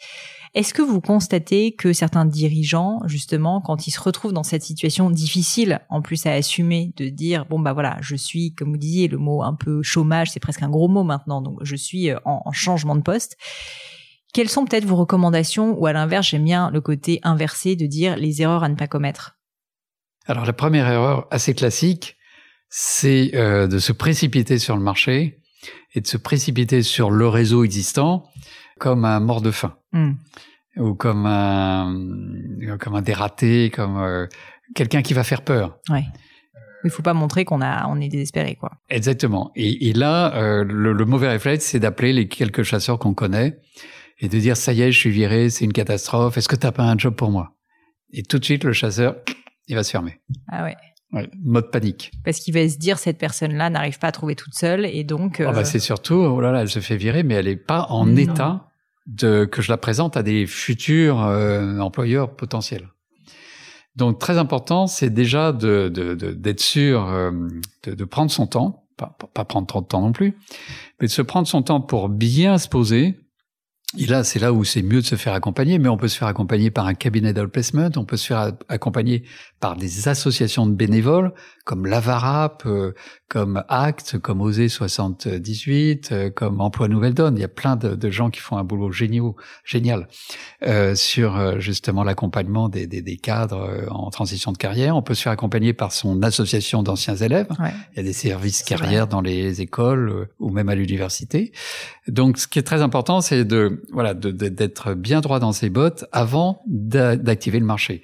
Est-ce que vous constatez que certains dirigeants, justement, quand ils se retrouvent dans cette situation difficile, en plus à assumer, de dire bon bah voilà, je suis, comme vous disiez, le mot un peu chômage, c'est presque un gros mot maintenant, donc je suis euh, en, changement de poste. Quelles sont peut-être vos recommandations? Ou à l'inverse, j'aime bien le côté inversé de dire les erreurs à ne pas commettre. Alors la première erreur assez classique, c'est euh, de se précipiter sur le marché et de se précipiter sur le réseau existant comme un mort de faim hmm. ou comme un comme un dératé, comme euh, quelqu'un qui va faire peur. Ouais. Il faut pas montrer qu'on a on est désespéré quoi. Exactement. Et, et là, euh, le, le, mauvais réflexe, c'est d'appeler les quelques chasseurs qu'on connaît et de dire ça y est, je suis viré, c'est une catastrophe. Est-ce que t'as pas un job pour moi? Et tout de suite, le chasseur, il va se fermer. Ah ouais. Ouais, mode panique. Parce qu'il va se dire cette personne-là n'arrive pas à trouver toute seule et donc. Oh bah c'est surtout oh là là, elle se fait virer, mais elle est pas en état de que je la présente à des futurs employeurs potentiels. Donc très important, c'est déjà de d'être sûr de, de prendre son temps pas, pas prendre trop de temps non plus, mais de se prendre son temps pour bien se poser, et là, c'est là où c'est mieux de se faire accompagner, mais on peut se faire accompagner par un cabinet d'outplacement, on peut se faire accompagner par des associations de bénévoles, comme l'Avarap, euh, comme Act, comme Osé 78, euh, comme Emploi Nouvelle Donne. Il y a plein de, gens qui font un boulot génial, génial euh, sur justement l'accompagnement des, des, des, cadres en transition de carrière. On peut se faire accompagner par son association d'anciens élèves. Il y a des services carrière dans les écoles ou même à l'université. Donc, ce qui est très important, c'est de voilà d'être bien droit dans ses bottes avant d'activer le marché.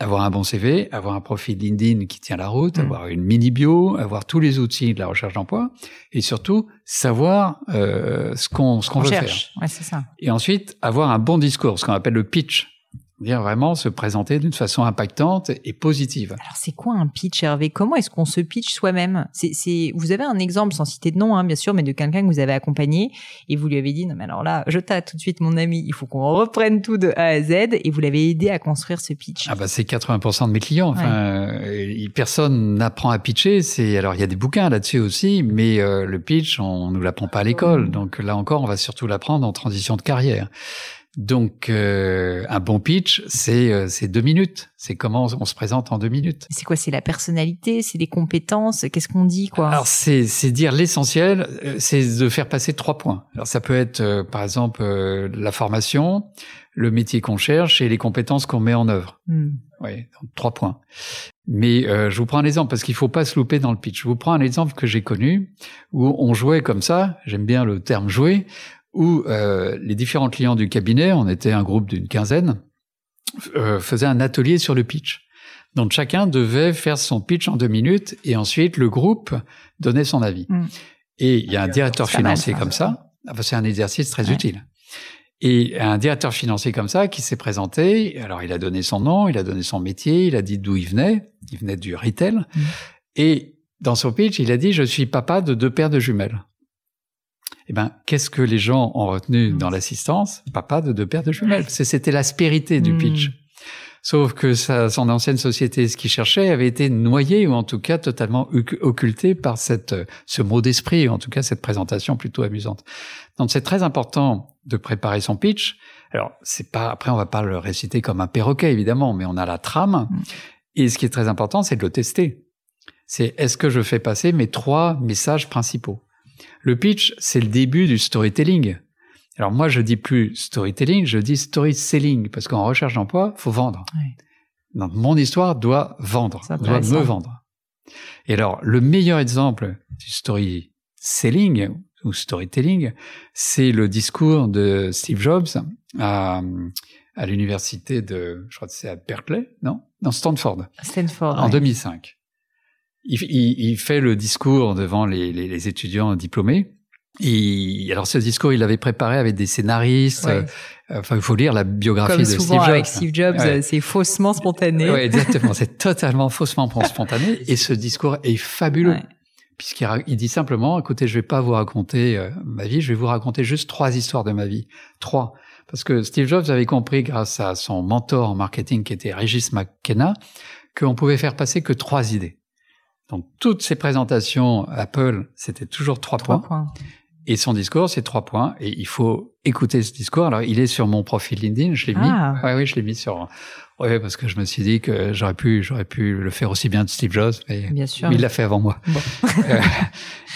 Avoir un bon CV, avoir un profil LinkedIn qui tient la route, mmh. avoir une mini bio, avoir tous les outils de la recherche d'emploi, et surtout savoir euh, ce qu'on ce qu'on veut cherche. faire. Ouais, c'est ça. Et ensuite avoir un bon discours, ce qu'on appelle le pitch dire vraiment se présenter d'une façon impactante et positive. Alors c'est quoi un pitch Hervé? Comment est-ce qu'on se pitch soi-même? C'est vous avez un exemple sans citer de nom hein, bien sûr mais de quelqu'un que vous avez accompagné et vous lui avez dit non mais alors là je t'ai tout de suite mon ami, il faut qu'on reprenne tout de A à Z et vous l'avez aidé à construire ce pitch. Ah bah c'est 80% de mes clients enfin euh, personne n'apprend à pitcher, c'est alors il y a des bouquins là-dessus aussi mais euh, le pitch on nous l'apprend pas à l'école. Donc là encore on va surtout l'apprendre en transition de carrière. Donc, euh, un bon pitch, c'est euh, deux minutes. C'est comment on se présente en deux minutes. C'est quoi C'est la personnalité, c'est les compétences. Qu'est-ce qu'on dit quoi? Alors c'est dire l'essentiel, euh, c'est de faire passer trois points. Alors ça peut être par exemple la formation, le métier qu'on cherche et les compétences qu'on met en œuvre. Hmm. Oui, trois points. Mais je vous prends un exemple parce qu'il faut pas se louper dans le pitch. Je vous prends un exemple que j'ai connu où on jouait comme ça. J'aime bien le terme jouer où euh, les différents clients du cabinet, on était un groupe d'une quinzaine, euh, faisaient un atelier sur le pitch. Donc chacun devait faire son pitch en deux minutes et ensuite le groupe donnait son avis. Mm. Et il y a un directeur financier comme ça. c'est un exercice très utile. Et un directeur financier comme ça qui s'est présenté. Alors il a donné son nom, il a donné son métier, il a dit d'où il venait. Il venait du retail. Mm. Et dans son pitch, il a dit je suis papa de deux paires de jumelles eh ben, qu'est-ce que les gens ont retenu dans l'assistance? Papa de deux paires de jumelles. C'était l'aspérité du hmm. pitch. Sauf que sa, son ancienne société, ce qu'il cherchait, avait été noyé ou en tout cas totalement occulté par cette, ce mot d'esprit, ou en tout cas cette présentation plutôt amusante. Donc c'est très important de préparer son pitch. Alors c'est pas après on va pas le réciter comme un perroquet évidemment, mais on a la trame. Hmm. Et ce qui est très important, c'est de le tester. C'est est-ce que je fais passer mes trois messages principaux? Le pitch, c'est le début du storytelling. Alors moi, je dis plus storytelling, je dis storytelling, parce qu'en recherche d'emploi, faut vendre. Donc mon histoire doit vendre, doit me vendre. Et alors, le meilleur exemple du storytelling ou storytelling, c'est le discours de Steve Jobs à, à l'université de, je crois que c'est à Berkeley, non? Dans Stanford. Stanford. En 2005 il, il, il, fait le discours devant les, les, les, étudiants diplômés. Et alors ce discours, il l'avait préparé avec des scénaristes. Euh, enfin, il faut lire la biographie Comme de souvent Steve Jobs. avec Steve Jobs, c'est faussement spontané. Oui, exactement. c'est totalement faussement spontané. Et ce discours est fabuleux. Puisqu'il il dit simplement, écoutez, je vais pas vous raconter euh, ma vie, je vais vous raconter juste trois histoires de ma vie. Trois. Parce que Steve Jobs avait compris, grâce à son mentor en marketing qui était Regis McKenna, qu'on pouvait faire passer que trois idées. Donc toutes ses présentations Apple, c'était toujours trois, points. Et son discours, c'est trois points. Et il faut écouter ce discours. Alors, il est sur mon profil LinkedIn. Je l'ai mis. Ah. Oui, oui, je l'ai mis sur. Oui, parce que je me suis dit que j'aurais pu, j'aurais pu le faire aussi bien de Steve Jobs, mais, bien sûr. il l'a fait avant moi. Euh,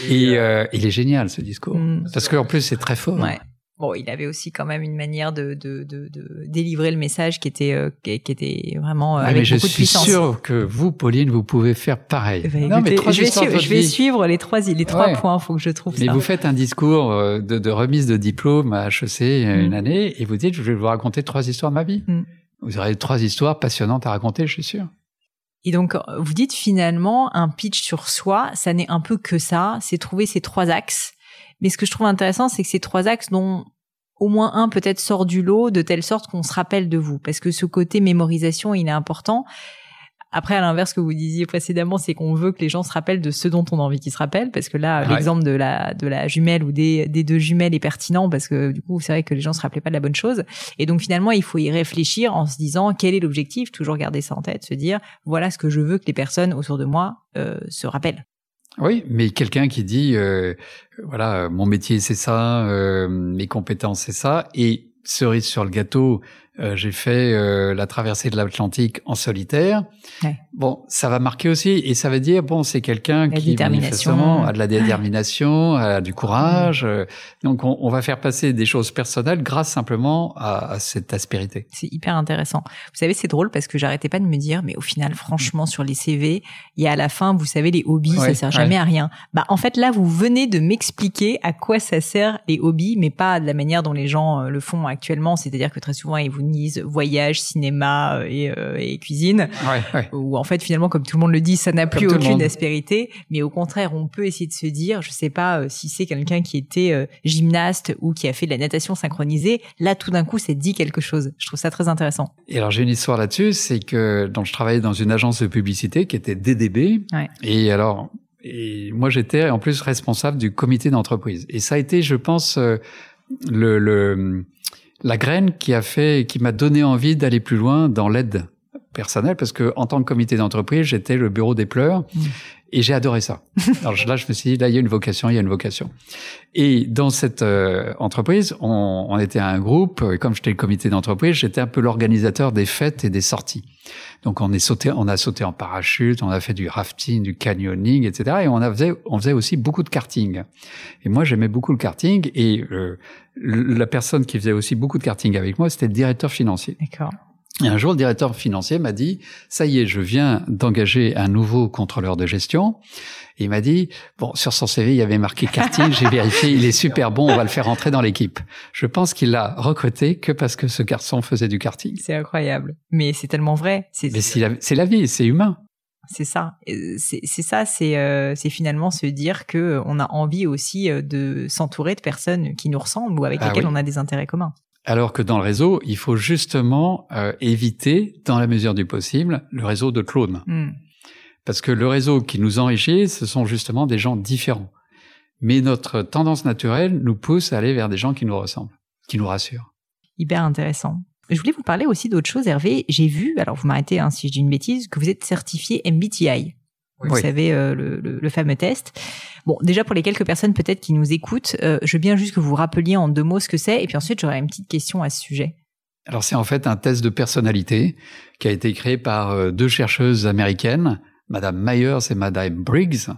et euh, il est génial ce discours, mm. parce qu'en plus c'est très fort. Ouais. Bon, il avait aussi quand même une manière de, de, de, de délivrer le message qui était, euh, qui, était vraiment euh, avec beaucoup de puissance. Je suis sûr que vous, Pauline, vous pouvez faire pareil. Ben, non, mais je, vais suivre, je vais suivre les trois, les trois points points. Faut que je trouve mais ça. Mais vous faites un discours euh, de, de, remise de diplôme à HEC une mm. année et vous dites, je vais vous raconter trois histoires de ma vie. Mm. Vous aurez trois histoires passionnantes à raconter, je suis sûr. Et donc, vous dites finalement, un pitch sur soi, ça n'est un peu que ça, c'est trouver ces trois axes mais ce que je trouve intéressant, c'est que ces trois axes dont au moins un peut-être sort du lot de telle sorte qu'on se rappelle de vous. Parce que ce côté mémorisation, il est important. Après, à l'inverse que vous disiez précédemment, c'est qu'on veut que les gens se rappellent de ce dont on a envie qu'ils se rappellent, parce que là, l'exemple de la de la jumelle ou des des deux jumelles est pertinent parce que du coup, c'est vrai que les gens se rappelaient pas de la bonne chose. Et donc finalement, il faut y réfléchir en se disant quel est l'objectif, toujours garder ça en tête, se dire voilà ce que je veux que les personnes autour de moi euh, se rappellent. Oui, mais quelqu'un qui dit euh, voilà mon métier c'est ça, euh, mes compétences c'est ça, et cerise sur le gâteau, euh, j'ai fait euh, la traversée de l'Atlantique en solitaire. Ouais. Bon, ça va marquer aussi, et ça veut dire bon, c'est quelqu'un qui manifestement a de la détermination, a du courage. Euh, donc, on, on, va faire passer des choses personnelles grâce simplement à, à cette aspérité. C'est hyper intéressant. Vous savez, c'est drôle parce que j'arrêtais pas de me dire, mais au final, franchement, sur les CV, il y a à la fin, vous savez, les hobbies, ça sert jamais à rien. Bah, en fait, là, vous venez de m'expliquer à quoi ça sert les hobbies, mais pas de la manière dont les gens le font actuellement. C'est-à-dire que très souvent, ils vous voyage, cinéma euh, et, euh, et cuisine. Ouais, ouais. Où en fait finalement, comme tout le monde le dit, ça n'a plus aucune aspérité. Mais au contraire, on peut essayer de se dire, je sais pas euh, si c'est quelqu'un qui était gymnaste ou qui a fait de la natation synchronisée. Là, tout d'un coup, c'est dit quelque chose. Je trouve ça très intéressant. Et alors j'ai une histoire là-dessus, c'est que donc je travaillais dans une agence de publicité qui était DDB. Ouais. Et alors et moi, j'étais en plus responsable du comité d'entreprise. Et ça a été, je pense, le, le, la graine qui a fait, qui m'a donné envie d'aller plus loin dans l'aide personnelle, parce que en tant que comité d'entreprise, j'étais le bureau des pleurs. Mmh. Et j'ai adoré ça. Alors là, je me suis dit, là, il y a une vocation, il y a une vocation. Et dans cette euh, entreprise, on, on, était un groupe, et comme j'étais le comité d'entreprise, j'étais un peu l'organisateur des fêtes et des sorties. Donc on est sauté, on a sauté en parachute, on a fait du rafting, du canyoning, etc. Et on a faisait, on faisait aussi beaucoup de karting. Et moi, j'aimais beaucoup le karting. Et euh, la personne qui faisait aussi beaucoup de karting avec moi, c'était le directeur financier. D'accord. Et un jour, le directeur financier m'a dit, ça y est, je viens d'engager un nouveau contrôleur de gestion. Et il m'a dit, bon, sur son CV, il y avait marqué karting, j'ai vérifié, il est super bon, on va le faire entrer dans l'équipe. Je pense qu'il l'a recruté que parce que ce garçon faisait du karting. C'est incroyable. Mais c'est tellement vrai. Mais c'est la, vie, c'est humain. C'est ça, c'est ça, c'est euh, c'est finalement se dire que euh, on a envie aussi euh, de s'entourer de personnes qui nous ressemblent ou avec ah lesquelles on a des intérêts communs. Alors que dans le réseau, il faut justement euh, éviter, dans la mesure du possible, le réseau de clones. Hmm. Parce que le réseau qui nous enrichit, ce sont justement des gens différents. Mais notre tendance naturelle nous pousse à aller vers des gens qui nous ressemblent, qui nous rassurent. Hyper intéressant. Je voulais vous parler aussi d'autre chose, Hervé. J'ai vu, alors vous m'arrêtez hein, si je dis une bêtise, que vous êtes certifié MBTI vous savez, euh, le, le, fameux test. Bon, déjà pour les quelques personnes peut-être qui nous écoutent, euh, je veux bien juste que vous rappeliez en deux mots ce que c'est, et puis ensuite j'aurais une petite question à ce sujet. Alors c'est en fait un test de personnalité qui a été créé par euh, deux chercheuses américaines, Madame Myers et Madame Briggs,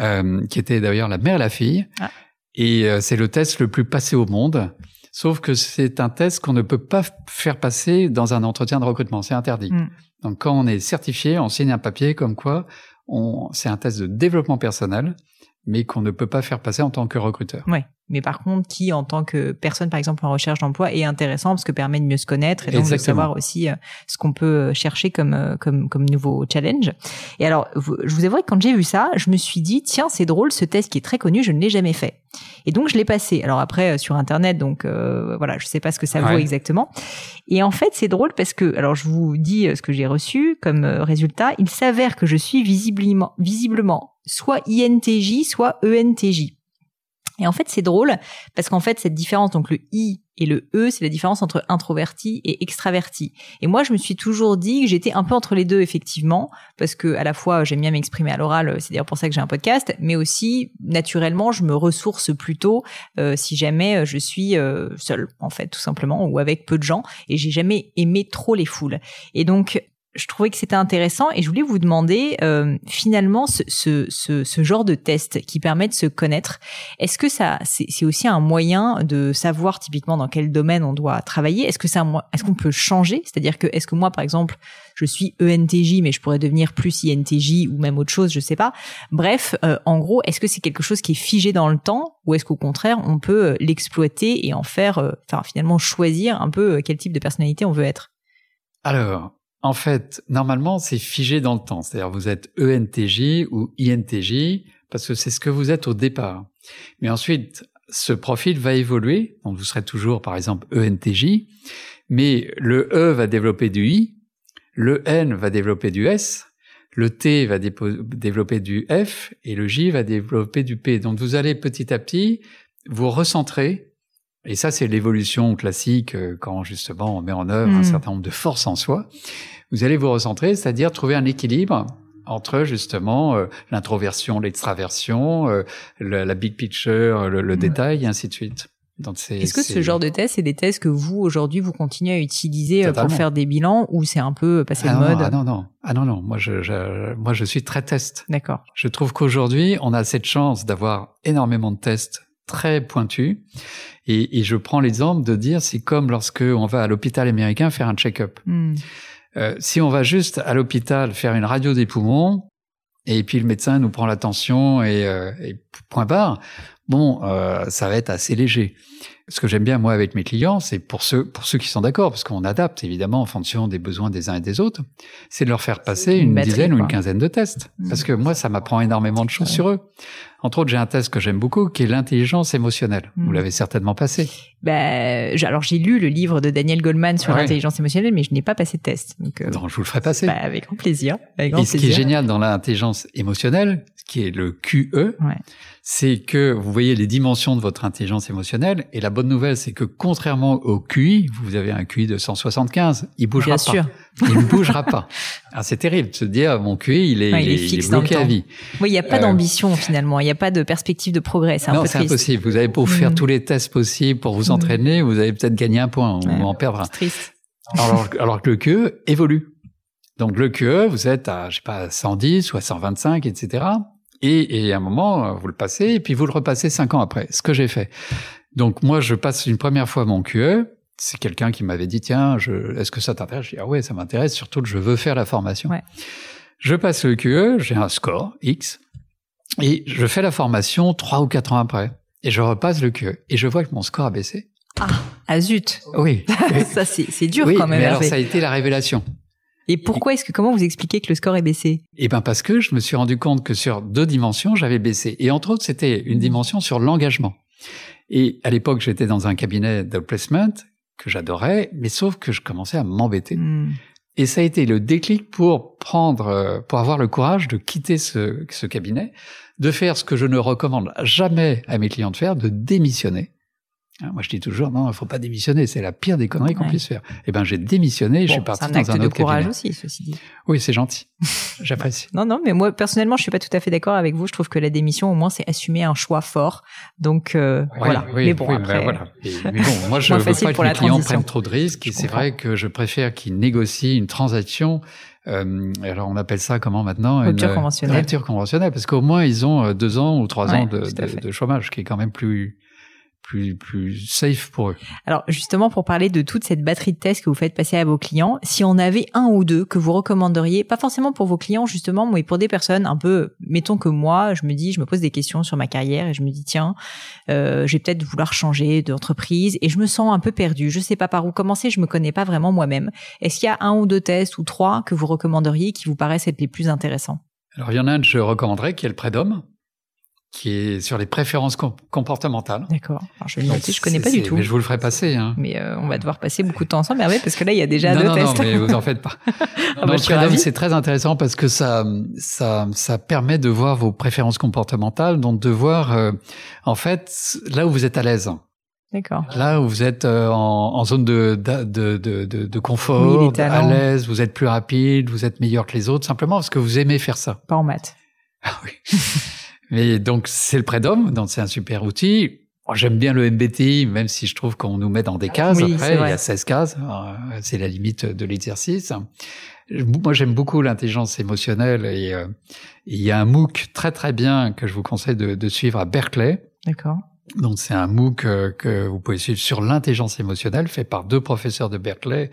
euh, qui étaient d'ailleurs la mère et la fille. Ah. Et c'est le test le plus passé au monde. Sauf que c'est un test qu'on ne peut pas faire passer dans un entretien de recrutement. C'est interdit. Hmm. Donc quand on est certifié, on signe un papier comme quoi c'est un test de développement personnel, mais qu'on ne peut pas faire passer en tant que recruteur. Oui, mais par contre, qui en tant que personne, par exemple en recherche d'emploi, est intéressant parce que permet de mieux se connaître et donc de savoir aussi euh, ce qu'on peut euh, chercher comme euh, comme comme nouveau challenge. Et alors, je vous avoue que quand j'ai vu ça, je me suis dit tiens, c'est drôle, ce test qui est très connu, je ne l'ai jamais fait. Et donc je l'ai passé. Alors après sur internet, donc euh, voilà, je sais pas ce que ça vaut exactement. Et en fait, c'est drôle parce que alors je vous dis ce que j'ai reçu comme résultat. Il s'avère que je suis visiblement visiblement soit INTJ, soit ENTJ. Et en fait, c'est drôle parce qu'en fait, cette différence, donc le I et le E, c'est la différence entre introverti et extraverti. Et moi, je me suis toujours dit que j'étais un peu entre les deux, effectivement, parce que à la fois, j'aime bien m'exprimer à l'oral, c'est d'ailleurs pour ça que j'ai un podcast, mais aussi, naturellement, je me ressource plutôt euh, si jamais je suis euh, seule, en fait, tout simplement, ou avec peu de gens. Et j'ai jamais aimé trop les foules. Et donc, je trouvais que c'était intéressant et je voulais vous demander euh, finalement ce, ce, ce, genre de test qui permet de se connaître. Est-ce que ça c'est aussi un moyen de savoir typiquement dans quel domaine on doit travailler? Est-ce que c'est est-ce qu'on peut changer? C'est-à-dire que est-ce que moi par exemple je suis ENTJ mais je pourrais devenir plus INTJ ou même autre chose, je sais pas. Bref, euh, en gros, est-ce que c'est quelque chose qui est figé dans le temps ou est-ce qu'au contraire on peut euh, l'exploiter et en faire, enfin finalement choisir un peu quel type de personnalité on veut être? Alors, en fait, normalement, c'est figé dans le temps. C'est-à-dire, vous êtes ENTJ ou INTJ parce que c'est ce que vous êtes au départ. Mais ensuite, ce profil va évoluer. Donc, vous serez toujours, par exemple, ENTJ, mais le E va développer du I, le N va développer du S, le T va développer du F et le J va développer du P. Donc vous allez petit à petit vous recentrer. Et ça, c'est l'évolution classique euh, quand justement on met en œuvre un hmm. certain nombre de forces en soi. Vous allez vous recentrer, c'est-à-dire trouver un équilibre entre justement euh, l'introversion, l'extraversion, euh, la big picture, le, détail, et ainsi de suite. Est-ce que ce genre de test, c'est des tests que vous aujourd'hui vous continuez à utiliser euh, pour faire des bilans ou c'est un peu passé ah de mode Ah non non ah non non moi je, je moi je suis très test. D'accord. Je trouve qu'aujourd'hui on a cette chance d'avoir énormément de tests très pointus et, et je prends l'exemple de dire c'est comme lorsque on va à l'hôpital américain faire un check-up. Hmm. Euh, si on va juste à l'hôpital faire une radio des poumons, et puis le médecin nous prend la tension et, euh, et point barre, bon, euh, ça va être assez léger. Ce que j'aime bien moi avec mes clients, c'est pour ceux pour ceux qui sont d'accord, parce qu'on adapte évidemment en fonction des besoins des uns et des autres, c'est de leur faire passer une, dizaine ou une quinzaine de tests, mmh. parce que moi ça m'apprend énormément de choses sur eux. Entre autres, j'ai un test que j'aime beaucoup, qui est l'intelligence émotionnelle. Vous mmh. l'avez certainement passé. Ben, alors j'ai lu le livre de Daniel Goldman sur l'intelligence émotionnelle, mais je n'ai pas passé de test. Donc, euh, je vous le ferai passer. Bah, avec grand plaisir. Avec grand et ce qui est génial dans l'intelligence émotionnelle, qui est le QE, ouais c'est que vous voyez les dimensions de votre intelligence émotionnelle. Et la bonne nouvelle, c'est que contrairement au QI, vous avez un QI de 175, il bougera Bien pas. Sûr. Il ne bougera pas. Ah, c'est terrible de se dire, mon QI, il est, il, est, bloqué à vie. Oui, il n'y a pas euh, d'ambition finalement. Il n'y a pas de perspective de progrès. C'est non, c'est impossible. Vous avez beau faire mm. tous les tests possibles pour vous mm. entraîner, vous allez peut-être gagner un point ou en perdre un. triste. Alors, alors que le QE évolue. Donc le QE, vous êtes à, je sais pas, 110 ou à 125, etc. Et, et à un moment, euh, vous le passez, et puis vous le repassez cinq ans après, ce que j'ai fait. Donc moi, je passe une première fois mon QE. C'est quelqu'un qui m'avait dit, tiens, je, est-ce que ça t'intéresse? Je dis, ah ouais, ça m'intéresse, surtout que je veux faire la formation. Ouais. Je passe le QE, j'ai un score, X, et je fais la formation trois ou quatre ans après. Et je repasse le QE, et je vois que mon score a baissé. Ah, ah zut Oui. ça, c'est dur quand même. Mais alors, ça a été la révélation. Et pourquoi est-ce que comment vous expliquez que le score est baissé? Eh ben parce que je me suis rendu compte que sur deux dimensions j'avais baissé et entre autres c'était une dimension sur l'engagement. Et à l'époque j'étais dans un cabinet de placement que j'adorais, mais sauf que je commençais à m'embêter. Hmm. Et ça a été le déclic pour prendre, pour avoir le courage de quitter ce, ce cabinet, de faire ce que je ne recommande jamais à mes clients de faire, de démissionner moi, je dis toujours, non, il faut pas démissionner, c'est la pire des conneries qu'on puisse faire. Eh ben, j'ai démissionné, je suis parti dans un, un autre de courage aussi, ceci dit. Oui, c'est gentil. J'apprécie. non, non, mais moi, personnellement, je suis pas tout à fait d'accord avec vous. Je trouve que la démission, au moins, c'est assumer un choix fort. Donc, euh, voilà. mais bon, après, voilà. mais bon, moi, je veux pas que mes clients prennent trop de risques. C'est vrai que je préfère qu'ils négocient une transaction euh, alors on appelle ça comment maintenant Rupture conventionnelle. Rupture conventionnelle, parce qu'au moins ils ont euh, deux ans ou trois ans de, de, de, chômage, qui est quand même plus plus, plus safe pour eux. Alors justement, pour parler de toute cette batterie de tests que vous faites passer à vos clients, si on avait un ou deux que vous recommanderiez, pas forcément pour vos clients justement, mais pour des personnes un peu, mettons que moi, je me dis, je me pose des questions sur ma carrière et je me dis, tiens, euh, je vais peut-être vouloir changer d'entreprise et je me sens un peu perdu, je sais pas par où commencer, je me connais pas vraiment moi-même. Est-ce qu'il y a un ou deux tests ou trois que vous recommanderiez qui vous paraissent être les plus intéressants? Alors il y en a un que je recommanderais qui est le prédom qui est sur les préférences comportementales. D'accord. Je vais noter, je connais pas du tout. Mais je vous le ferai passer. Hein. Mais euh, on va devoir passer beaucoup de temps ensemble, mais ouais, parce que là il y a déjà non, deux non, tests. Non, mais vous en faites pas. ah bah, c'est très intéressant parce que ça, ça, ça permet de voir vos préférences comportementales, donc de voir, euh, en fait, là où vous êtes à l'aise. D'accord. Là où vous êtes euh, en, en, zone de, de, de, de, de confort, à l'aise, vous êtes plus rapide, vous êtes meilleur que les autres, simplement parce que vous aimez faire ça. Pas en maths. Ah oui. Mais donc c'est le prédom, donc c'est un super outil. J'aime bien le MBTI, même si je trouve qu'on nous met dans des cases. Après, il y a 16 cases. Euh, c'est la limite de l'exercice. Moi, j'aime beaucoup l'intelligence émotionnelle et euh, il y a un MOOC très très bien que je vous conseille de, de suivre à Berkeley. D'accord. Donc c'est un MOOC euh, que vous pouvez suivre sur l'intelligence émotionnelle, fait par deux professeurs de Berkeley.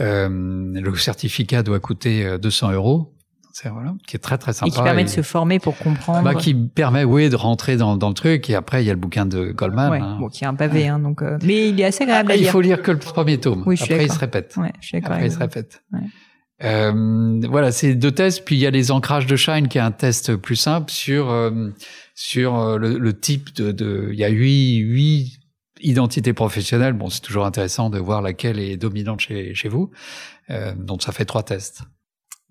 Euh, le certificat doit coûter 200 euros voilà, qui est très très sympa. Et qui permet de se former pour comprendre. Bah, qui permet, oui, de rentrer dans, dans le truc. Et après, il y a le bouquin de Goldman. Ouais, hein. bon, qui est un pavé, hein, donc. Euh, mais il est assez agréable ah, à lire. Il faut lire que le premier tome. Oui, je après, il se répète. Ouais, je suis après, il se répète. Ouais. Euh, voilà, c'est deux tests. Puis il y a les ancrages de Shine, qui est un test plus simple sur euh, sur le, le, type de, de. Il y a huit huit identité professionnelle, bon, c'est toujours intéressant de voir laquelle est dominante chez, chez vous. Euh, donc, ça fait trois tests.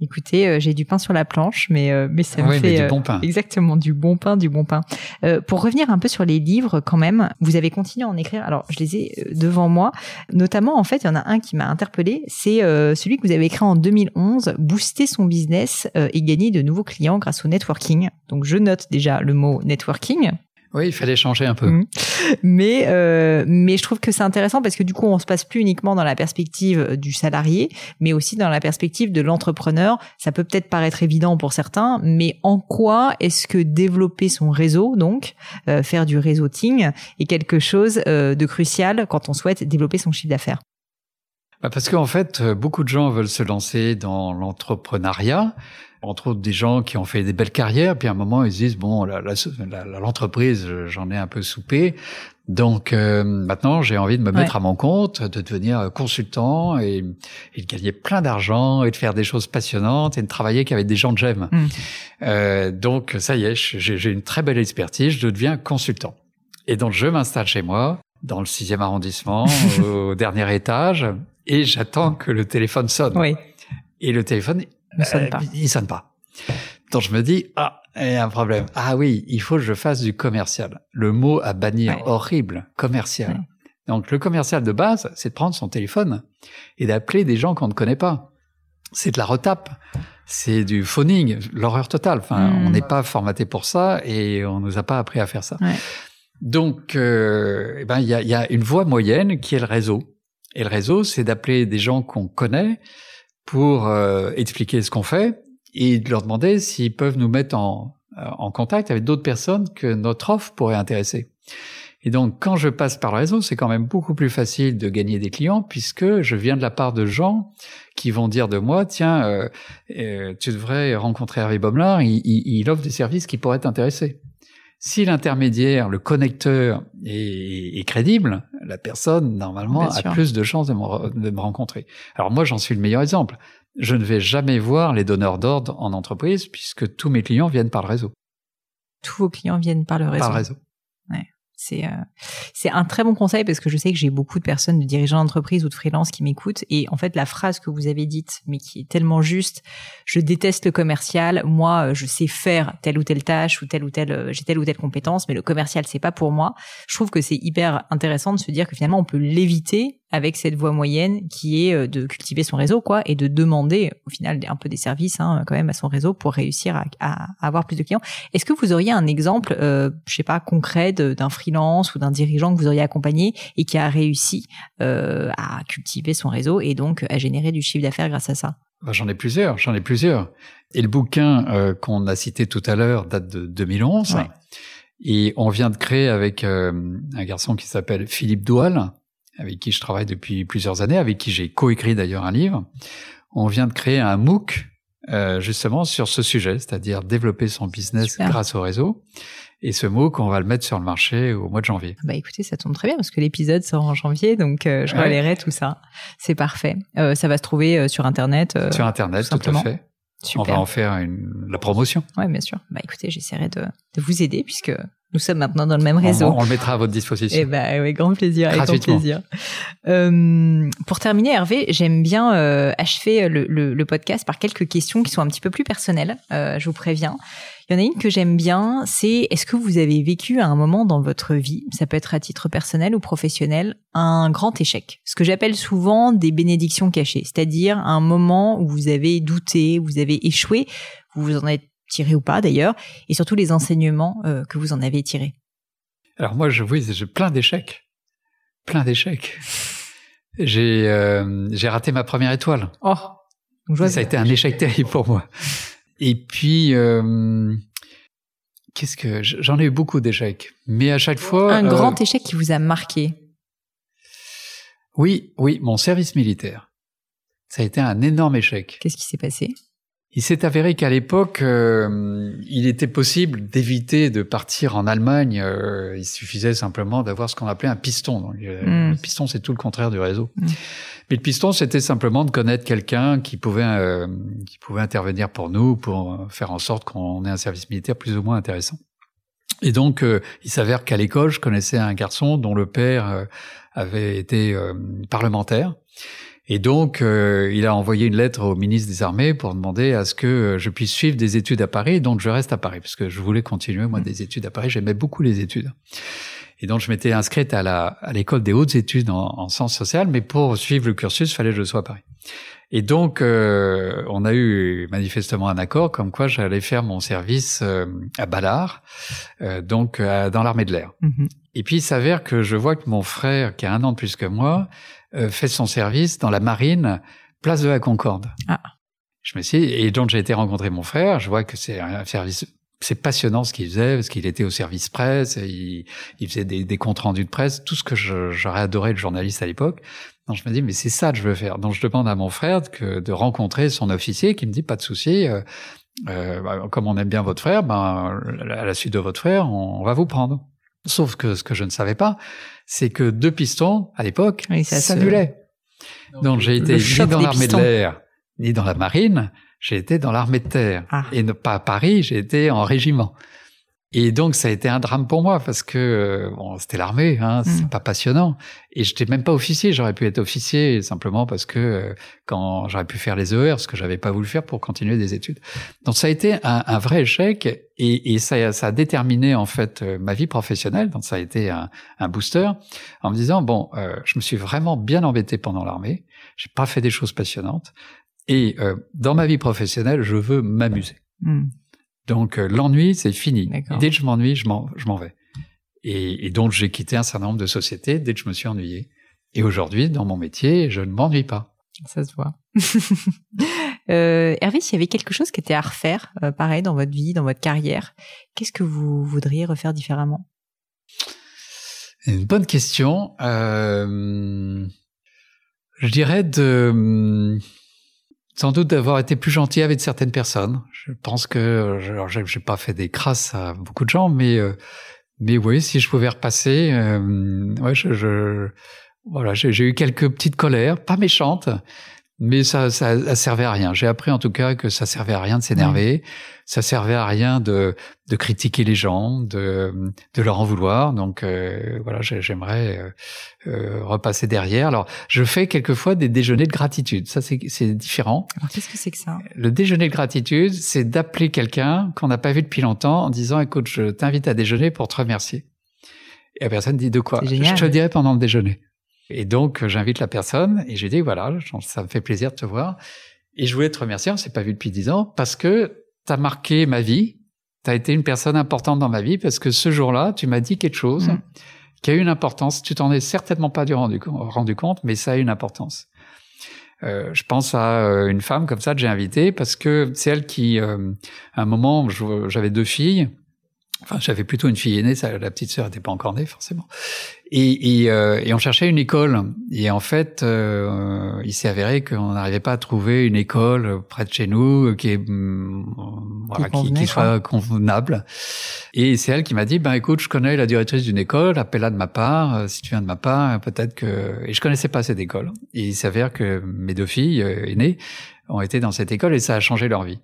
Écoutez, euh, j'ai du pain sur la planche, mais euh, mais ça me oui, fait du euh, bon pain. exactement du bon pain, du bon pain. Euh, pour revenir un peu sur les livres, quand même, vous avez continué à en écrire. Alors, je les ai euh, devant moi. Notamment, en fait, il y en a un qui m'a interpellé. C'est euh, celui que vous avez écrit en 2011, booster son business euh, et gagner de nouveaux clients grâce au networking. Donc, je note déjà le mot networking. Oui, il fallait changer un peu. Mhm. Mais euh, mais je trouve que c'est intéressant parce que du coup on se passe plus uniquement dans la perspective du salarié, mais aussi dans la perspective de l'entrepreneur. Ça peut peut-être paraître évident pour certains, mais en quoi est-ce que développer son réseau, donc euh, faire du réseauting, est quelque chose euh, de crucial quand on souhaite développer son chiffre d'affaires? Parce qu'en fait, euh, beaucoup de gens veulent se lancer dans l'entrepreneuriat, entre autres des gens qui ont fait des belles carrières, puis à un moment ils se disent bon, l'entreprise, j'en ai un peu soupé, donc euh, maintenant j'ai envie de me mettre Ouais. à mon compte, de devenir consultant et, et de gagner plein d'argent et de faire des choses passionnantes et de travailler qu'avec des gens que j'aime. Mm. Euh, donc ça y est, j'ai une très belle expertise, je deviens consultant. Et donc je m'installe chez moi, dans le sixième arrondissement, au dernier étage, et j'attends que le téléphone sonne. Oui, Et le téléphone, ne sonne euh, pas. il sonne pas. Donc je me dis, ah, il y a un problème. Ah oui, il faut que je fasse du commercial. Le mot à bannir, Ouais. horrible, commercial. Ouais. Donc le commercial de base, c'est de prendre son téléphone et d'appeler des gens qu'on ne connaît pas. C'est de la retape. C'est du phoning, l'horreur totale. Enfin, Mm. on n'est pas formaté pour ça et on nous a pas appris à faire ça. Ouais. Donc, euh, eh ben, il y a, il y a une voie moyenne qui est le réseau. Et le réseau, c'est d'appeler des gens qu'on connaît pour euh, expliquer ce qu'on fait et de leur demander s'ils peuvent nous mettre en, euh, en contact avec d'autres personnes que notre offre pourrait intéresser. Et donc, quand je passe par le réseau, c'est quand même beaucoup plus facile de gagner des clients puisque je viens de la part de gens qui vont dire de moi, tiens, euh, euh, tu devrais rencontrer Hervé Bomelard, il, il, il offre des services qui pourraient t'intéresser. Si l'intermédiaire, le connecteur est, est crédible, la personne, normalement, a plus de chances de me, re- de me rencontrer. Alors moi, j'en suis le meilleur exemple. Je ne vais jamais voir les donneurs d'ordre en entreprise puisque tous mes clients viennent par le réseau. Tous vos clients viennent par le réseau. Par le réseau. C'est euh, c'est un très bon conseil parce que je sais que j'ai beaucoup de personnes, de dirigeants d'entreprise ou de freelance qui m'écoutent et en fait la phrase que vous avez dite, mais qui est tellement juste, je déteste le commercial. Moi, euh, je sais faire telle ou telle tâche ou telle ou telle, euh, j'ai telle ou telle compétence, mais le commercial c'est pas pour moi. Je trouve que c'est hyper intéressant de se dire que finalement on peut l'éviter avec cette voie moyenne qui est euh, de cultiver son réseau quoi et de demander au final un peu des services hein, quand même à son réseau pour réussir à, à avoir plus de clients. Est-ce que vous auriez un exemple, euh, je sais pas, concret d'un freelance ou d'un dirigeant que vous auriez accompagné et qui a réussi euh, à cultiver son réseau et donc à générer du chiffre d'affaires grâce à ça? Ben, j'en ai plusieurs, j'en ai plusieurs. Et le bouquin euh, qu'on a cité tout à l'heure date de 2011. Ouais. Et on vient de créer avec euh, un garçon qui s'appelle Philippe Doual, avec qui je travaille depuis plusieurs années, avec qui j'ai coécrit d'ailleurs un livre. On vient de créer un MOOC euh, justement sur ce sujet, c'est-à-dire développer son business Super. grâce au réseau. Et ce MOOC, on va le mettre sur le marché au mois de janvier. Bah écoutez, ça tombe très bien parce que l'épisode sort en janvier, donc euh, je Ouais. relayerai tout ça. C'est parfait. Euh, ça va se trouver euh, sur internet. sur Internet, tout tout, à fait. super. On va en faire une, la promotion. Ouais, bien sûr. Bah écoutez, j'essaierai de, de vous aider puisque nous sommes maintenant dans le même réseau. on le mettra à votre disposition. Eh ben, oui, grand plaisir, avec grand plaisir. Euh, pour terminer, Hervé, j'aime bien euh, achever le, le- le podcast par quelques questions qui sont un petit peu plus personnelles. euh, je vous préviens. Il y en a une que j'aime bien, c'est est-ce que vous avez vécu à un moment dans votre vie, ça peut être à titre personnel ou professionnel, un grand échec? Ce que j'appelle souvent des bénédictions cachées, c'est-à-dire un moment où vous avez douté, vous avez échoué, vous vous en êtes tiré ou pas d'ailleurs, et surtout les enseignements euh, que vous en avez tirés. Alors moi, je oui, j'ai plein d'échecs, plein d'échecs. J'ai euh, j'ai raté ma première étoile. Oh, ça a été un échec terrible pour moi. Et puis euh, qu'est-ce que j'en ai eu beaucoup d'échecs, mais à chaque fois un grand échec qui vous a marqué. oui, oui, mon service militaire. Ça a été un énorme échec. Qu'est-ce qui s'est passé? Il s'est avéré qu'à l'époque, euh, il était possible d'éviter de partir en Allemagne. euh, il suffisait simplement d'avoir ce qu'on appelait un piston. Donc, euh, Mm. Le piston, c'est tout le contraire du réseau. Mm. Mais le piston, c'était simplement de connaître quelqu'un qui pouvait qui pouvait intervenir pour nous, pour faire en sorte qu'on ait un service militaire plus ou moins intéressant. Et donc, euh, il s'avère qu'à l'école, je connaissais un garçon dont le père euh, avait été euh, parlementaire. Et donc, il a envoyé une lettre au ministre des Armées pour demander à ce que je puisse suivre des études à Paris. Donc, je reste à Paris parce que je voulais continuer moi mmh. des études à Paris. J'aimais beaucoup les études. Et donc, je m'étais inscrite à la à l'école des hautes études en, en sciences sociales, mais pour suivre le cursus, fallait que je sois à Paris. Et donc, euh, on a eu manifestement un accord comme quoi j'allais faire mon service euh, à Ballard, euh, donc dans l'armée de l'air. Mhm. Et puis, il s'avère que je vois que mon frère, qui a un an de plus que moi, fait son service dans la marine, place de la Concorde. Ah. Je me suis et donc j'ai été rencontrer mon frère. Je vois que c'est un service c'est passionnant ce qu'il faisait parce qu'il était au service presse, il, il faisait des, des, comptes rendus de presse, tout ce que j'aurais adoré le journaliste à l'époque. Donc je me dis mais c'est ça que je veux faire. Donc je demande à mon frère que, de rencontrer son officier qui me dit pas de souci. Euh, euh, bah, comme on aime bien votre frère, ben à la suite de votre frère, on, va vous prendre. Sauf que ce que je ne savais pas, c'est que deux pistons à l'époque oui, ça s'annulaient. Donc j'ai été ni dans l'armée de l'air ni dans la marine, j'ai été dans l'armée de terre ah. et pas à Paris, j'ai été en régiment. Et donc ça a été un drame pour moi parce que euh, bon, c'était l'armée, hein, c'est mm. pas passionnant. Et j'étais même pas officier, j'aurais pu être officier simplement parce que euh, quand j'aurais pu faire les ER, ce que j'avais pas voulu faire pour continuer des études. Donc ça a été un, un vrai échec et, et ça, ça, a déterminé en fait euh, ma vie professionnelle. Donc ça a été un, un booster en me disant bon, je me suis vraiment bien embêté pendant l'armée, j'ai pas fait des choses passionnantes et dans ma vie professionnelle, je veux m'amuser. Mm. Donc euh, l'ennui, c'est fini. Dès que je m'ennuie, je m'en, vais. Et, et donc j'ai quitté un certain nombre de sociétés dès que je me suis ennuyé. Et aujourd'hui, dans mon métier, je ne m'ennuie pas. Ça se voit. euh, Hervé, s'il y avait quelque chose qui était à refaire, euh, pareil, dans votre vie, dans votre carrière, qu'est-ce que vous voudriez refaire différemment? Une bonne question. Euh, je dirais de sans doute d'avoir été plus gentil avec certaines personnes. Je pense que, j'ai pas fait des crasses à beaucoup de gens, mais euh, mais oui, si je pouvais repasser, euh, ouais, je, je voilà, j'ai eu quelques petites colères, pas méchantes, mais ça, ça, ça servait à rien. J'ai appris en tout cas que ça servait à rien de s'énerver, ça servait à rien de, de critiquer les gens, de, de leur en vouloir. Donc euh, voilà, j'aimerais euh, euh, repasser derrière. Alors, je fais quelquefois des déjeuners de gratitude. Ça, c'est différent. Alors, qu'est-ce que c'est que ça? Le déjeuner de gratitude, c'est d'appeler quelqu'un qu'on n'a pas vu depuis longtemps en disant, écoute, je t'invite à déjeuner pour te remercier. Et la personne dit de quoi? Je te dirai pendant le déjeuner. Et donc, j'invite la personne et j'ai dit, voilà, ça me fait plaisir de te voir. Et je voulais te remercier, on s'est pas vu depuis dix ans, parce que tu as marqué ma vie, tu as été une personne importante dans ma vie, parce que ce jour-là, tu m'as dit quelque chose mm. qui a eu une importance. Tu t'en es certainement pas rendu, rendu compte, mais ça a eu une importance. Euh, je pense à euh, une femme comme ça que j'ai invitée parce que c'est elle qui, euh, à un moment, j'avais deux filles Enfin, j'avais plutôt une fille aînée, ça, la petite sœur n'était pas encore née forcément. Et, et, euh, et, on cherchait une école. Et en fait, euh, il s'est avéré qu'on n'arrivait pas à trouver une école près de chez nous qui, est, mm, voilà, qui, qui, soit convenable. Et c'est elle qui m'a dit, ben écoute, je connais la directrice d'une école, appelle-la de ma part. Euh, si tu viens de ma part, peut-être que... Et je connaissais pas cette école. Et il s'avère que mes deux filles aînées ont été dans cette école et ça a changé leur vie.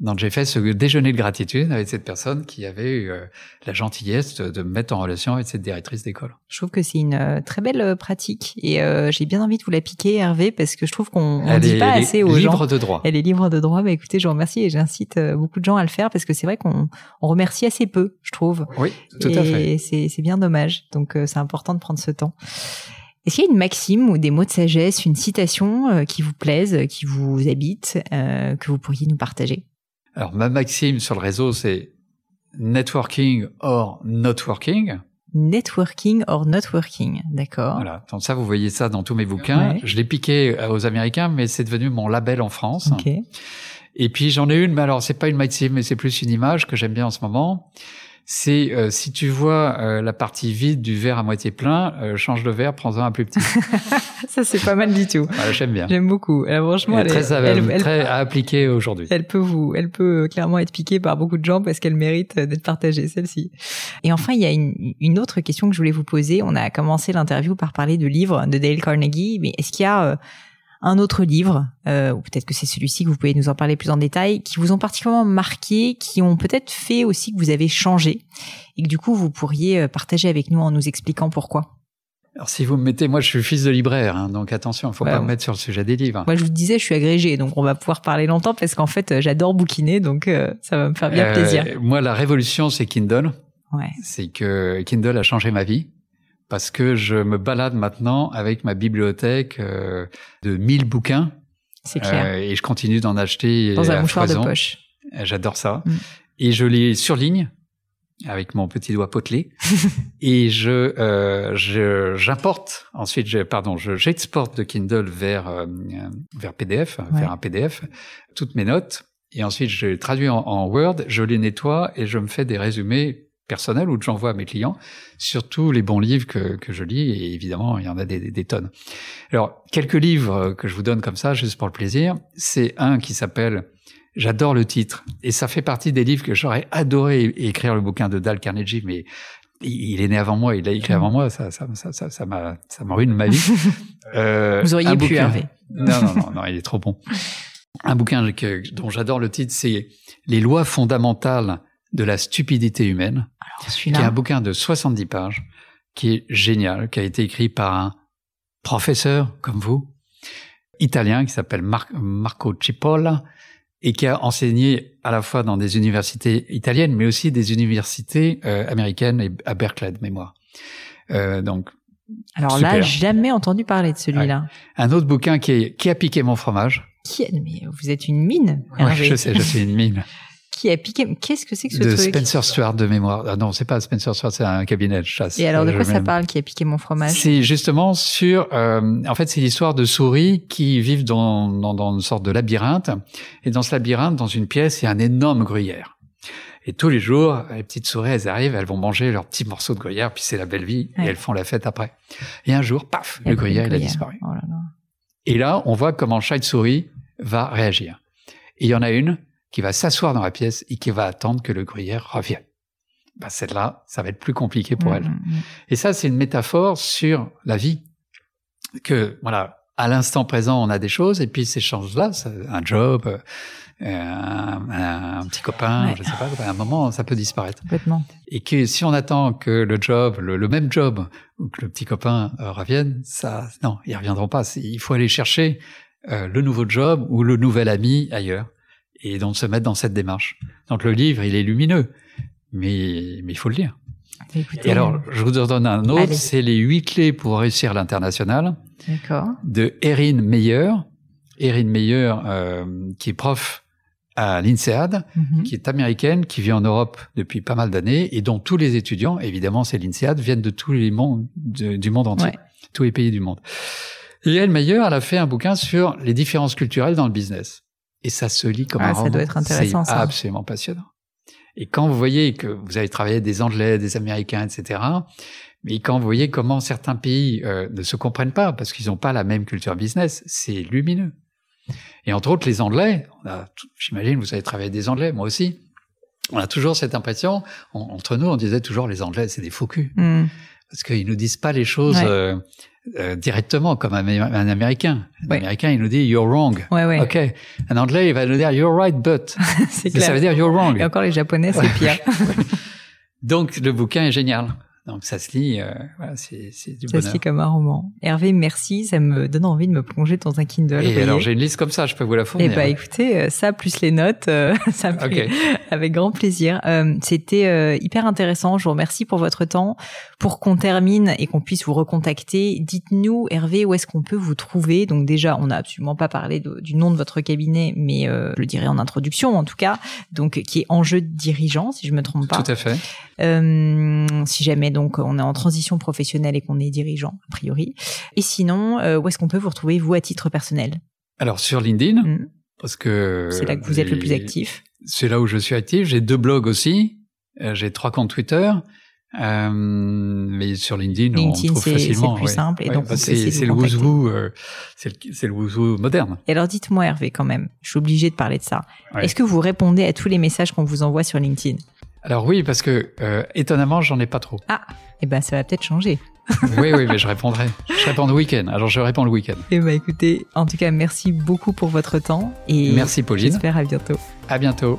Donc j'ai fait ce déjeuner de gratitude avec cette personne qui avait eu euh, la gentillesse de, me mettre en relation avec cette directrice d'école. Je trouve que c'est une euh, très belle euh, pratique et j'ai bien envie de vous la piquer, Hervé, parce que je trouve qu'on ne dit pas assez aux gens. Elle est libre de droit. Elle est libre de droit. Bah écoutez, je vous remercie et j'incite beaucoup de gens à le faire parce que c'est vrai qu'on on remercie assez peu, je trouve. Oui, tout à fait. Et c'est bien dommage. Donc c'est important de prendre ce temps. Est-ce qu'il y a une maxime ou des mots de sagesse, une citation qui vous plaise, qui vous habite, que vous pourriez nous partager? Alors, ma maxime sur le réseau, c'est networking or not working. Networking or not working, d'accord. Voilà, donc ça, vous voyez ça dans tous mes bouquins. Je l'ai piqué aux Américains, mais c'est devenu mon label en France. Okay. Et puis j'en ai une, mais alors c'est pas une maxime, mais c'est plus une image que j'aime bien en ce moment c'est euh, si tu vois euh, la partie vide du verre à moitié plein, euh, change le verre, prends-en un plus petit. ça c'est pas mal du tout. j'aime bien. J'aime beaucoup. franchement, elle, est très, très à appliquer aujourd'hui. Elle peut vous, elle peut clairement être piquée par beaucoup de gens parce qu'elle mérite d'être partagée celle-ci. Et enfin, il y a une, une, autre question que je voulais vous poser. On a commencé l'interview par parler de livres de Dale Carnegie, mais est-ce qu'il y a un autre livre, euh, ou peut-être que c'est celui-ci que vous pouvez nous en parler plus en détail, qui vous ont particulièrement marqué, qui ont peut-être fait aussi que vous avez changé, et que du coup vous pourriez euh, partager avec nous en nous expliquant pourquoi. Alors si vous me mettez, moi je suis fils de libraire, hein, donc attention, il faut pas me mettre sur le sujet des livres. Moi je vous disais, je suis agrégé, donc on va pouvoir parler longtemps parce qu'en fait j'adore bouquiner, donc ça va me faire bien plaisir. Moi la révolution c'est Kindle. Ouais. C'est que Kindle a changé ma vie parce que je me balade maintenant avec ma bibliothèque euh, de 1000 bouquins. C'est clair. Euh, et je continue d'en acheter dans un mouchoir de poche. Euh, j'adore ça. Mm. Et je les surligne avec mon petit doigt potelé et je je j'importe ensuite je, pardon je j'exporte de Kindle vers vers PDF vers un PDF toutes mes notes et ensuite je traduis en, en Word je les nettoie et je me fais des résumés personnel ou que j'envoie à mes clients, surtout les bons livres que, que je lis, et évidemment, il y en a des, des, tonnes. Alors, quelques livres que je vous donne comme ça, juste pour le plaisir, c'est un qui s'appelle J'adore le titre, et ça fait partie des livres que j'aurais adoré écrire le bouquin de Dal Carnegie, mais il est né avant moi, il l'a écrit avant moi, ça, ça, ça, ça, ça m'a, ça ruine ma vie. Euh, Vous auriez pu, Hervé. Non, non, non, non, il est trop bon. Un bouquin que, dont j'adore le titre, c'est Les lois fondamentales de la stupidité humaine, qui est un bouquin de 70 pages, qui est génial, qui a été écrit par un professeur comme vous, italien, qui s'appelle Marco Cipolla, et qui a enseigné à la fois dans des universités italiennes, mais aussi des universités euh, américaines et à Berkeley de mémoire. Euh, donc, alors là, jamais entendu parler de celui-là. Un autre bouquin qui est Qui a piqué mon fromage? Qui mais vous êtes une mine. Je sais, je suis une mine. qui a piqué. Qu'est-ce que c'est que ce de truc Spencer Stuart de mémoire. Ah non, c'est pas Spencer Stuart, c'est un cabinet de chasse. Et alors de quoi ça parle qui a piqué mon fromage C'est justement sur. Euh, en fait, c'est l'histoire de souris qui vivent dans, dans, dans, une sorte de labyrinthe. Et dans ce labyrinthe, dans une pièce, il y a un énorme gruyère. Et tous les jours, les petites souris, elles arrivent, elles vont manger leurs petits morceaux de gruyère, puis c'est la belle vie, et elles font la fête après. Et un jour, paf, le gruyère, il a disparu. Oh là là. Et là, on voit comment chaque souris va réagir. Et il y en a une qui va s'asseoir dans la pièce et qui va attendre que le gruyère revienne. Ben, celle-là, ça va être plus compliqué pour mmh, elle. Mmh, mmh. Et ça, c'est une métaphore sur la vie. Que, voilà, à l'instant présent, on a des choses, et puis ces choses-là, un job, euh, un, un, petit copain, je sais pas, à un moment, ça peut disparaître. Complètement. Et que si on attend que le job, le, même job, ou que le petit copain euh, revienne, ça, non, ils reviendront pas. Il faut aller chercher euh, le nouveau job ou le nouvel ami ailleurs et donc se mettre dans cette démarche. Donc le livre, il est lumineux, mais mais il faut le lire. et alors, je vous en donne un autre, c'est les huit clés pour réussir l'international. De Erin Meyer. Erin Meyer, euh, qui est prof à l'INSEAD, mhm. qui est américaine, qui vit en Europe depuis pas mal d'années, et dont tous les étudiants, évidemment c'est l'INSEAD, viennent de tous les mondes, du monde entier, tous les pays du monde. Et elle, Meyer, elle a fait un bouquin sur les différences culturelles dans le business et ça se lit comme ah, un roman. Ça doit être intéressant. C'est absolument passionnant. Et quand vous voyez que vous avez travaillé des Anglais, des Américains, etc., mais quand vous voyez comment certains pays euh, ne se comprennent pas parce qu'ils n'ont pas la même culture business, c'est lumineux. Et entre autres, les Anglais, j'imagine, vous avez travaillé des Anglais, moi aussi. On a toujours cette impression, entre nous, on disait toujours les Anglais, c'est des faux culs. Hmm. Parce qu'ils nous disent pas les choses euh, euh, directement comme un, un Américain. Un Américain, il nous dit you're wrong. Ouais, ouais. Ok. Un Anglais, il va nous dire you're right, but. c'est clair. Ça veut dire you're wrong. Et encore les Japonais, c'est pire. Donc le bouquin est génial. Donc ça se lit, euh, voilà, c'est, c'est du ça bonheur. se lit comme un roman. Hervé, merci, ça me donne envie de me plonger dans un Kindle. Et alors j'ai une liste comme ça, je peux vous la fournir. Eh bah écoutez, euh, ça plus les notes, euh, ça me fait avec grand plaisir. Euh, c'était hyper intéressant. Je vous remercie pour votre temps. Pour qu'on termine et qu'on puisse vous recontacter, dites-nous Hervé où est-ce qu'on peut vous trouver? Donc déjà, on n'a absolument pas parlé du nom de votre cabinet, mais je le dirai en introduction en tout cas. Donc qui est Enjeu de dirigeant, si je me trompe pas. Tout à fait. si jamais donc on est en transition professionnelle et qu'on est dirigeant a priori. Et sinon, euh, où est-ce qu'on peut vous retrouver vous à titre personnel? Alors sur LinkedIn, mmh. parce que c'est là que vous êtes le plus actif. C'est là où je suis actif. J'ai deux blogs aussi. Euh, j'ai trois comptes Twitter. Euh, mais sur LinkedIn, on trouve facilement. C'est plus simple. Et donc, bah, c'est le wouzou, euh, c'est le wouzou moderne. Et alors, dites-moi, Hervé, quand même, je suis obligé de parler de ça. Est-ce que vous répondez à tous les messages qu'on vous envoie sur LinkedIn? Alors oui, parce que euh, étonnamment, j'en ai pas trop. Ah, et eh ben ça va peut-être changer. oui, oui, mais je répondrai. Je réponds le week-end. Alors, je réponds le week-end. Et eh ben, écoutez, en tout cas, merci beaucoup pour votre temps. Et merci, Pauline. J'espère à bientôt. À bientôt.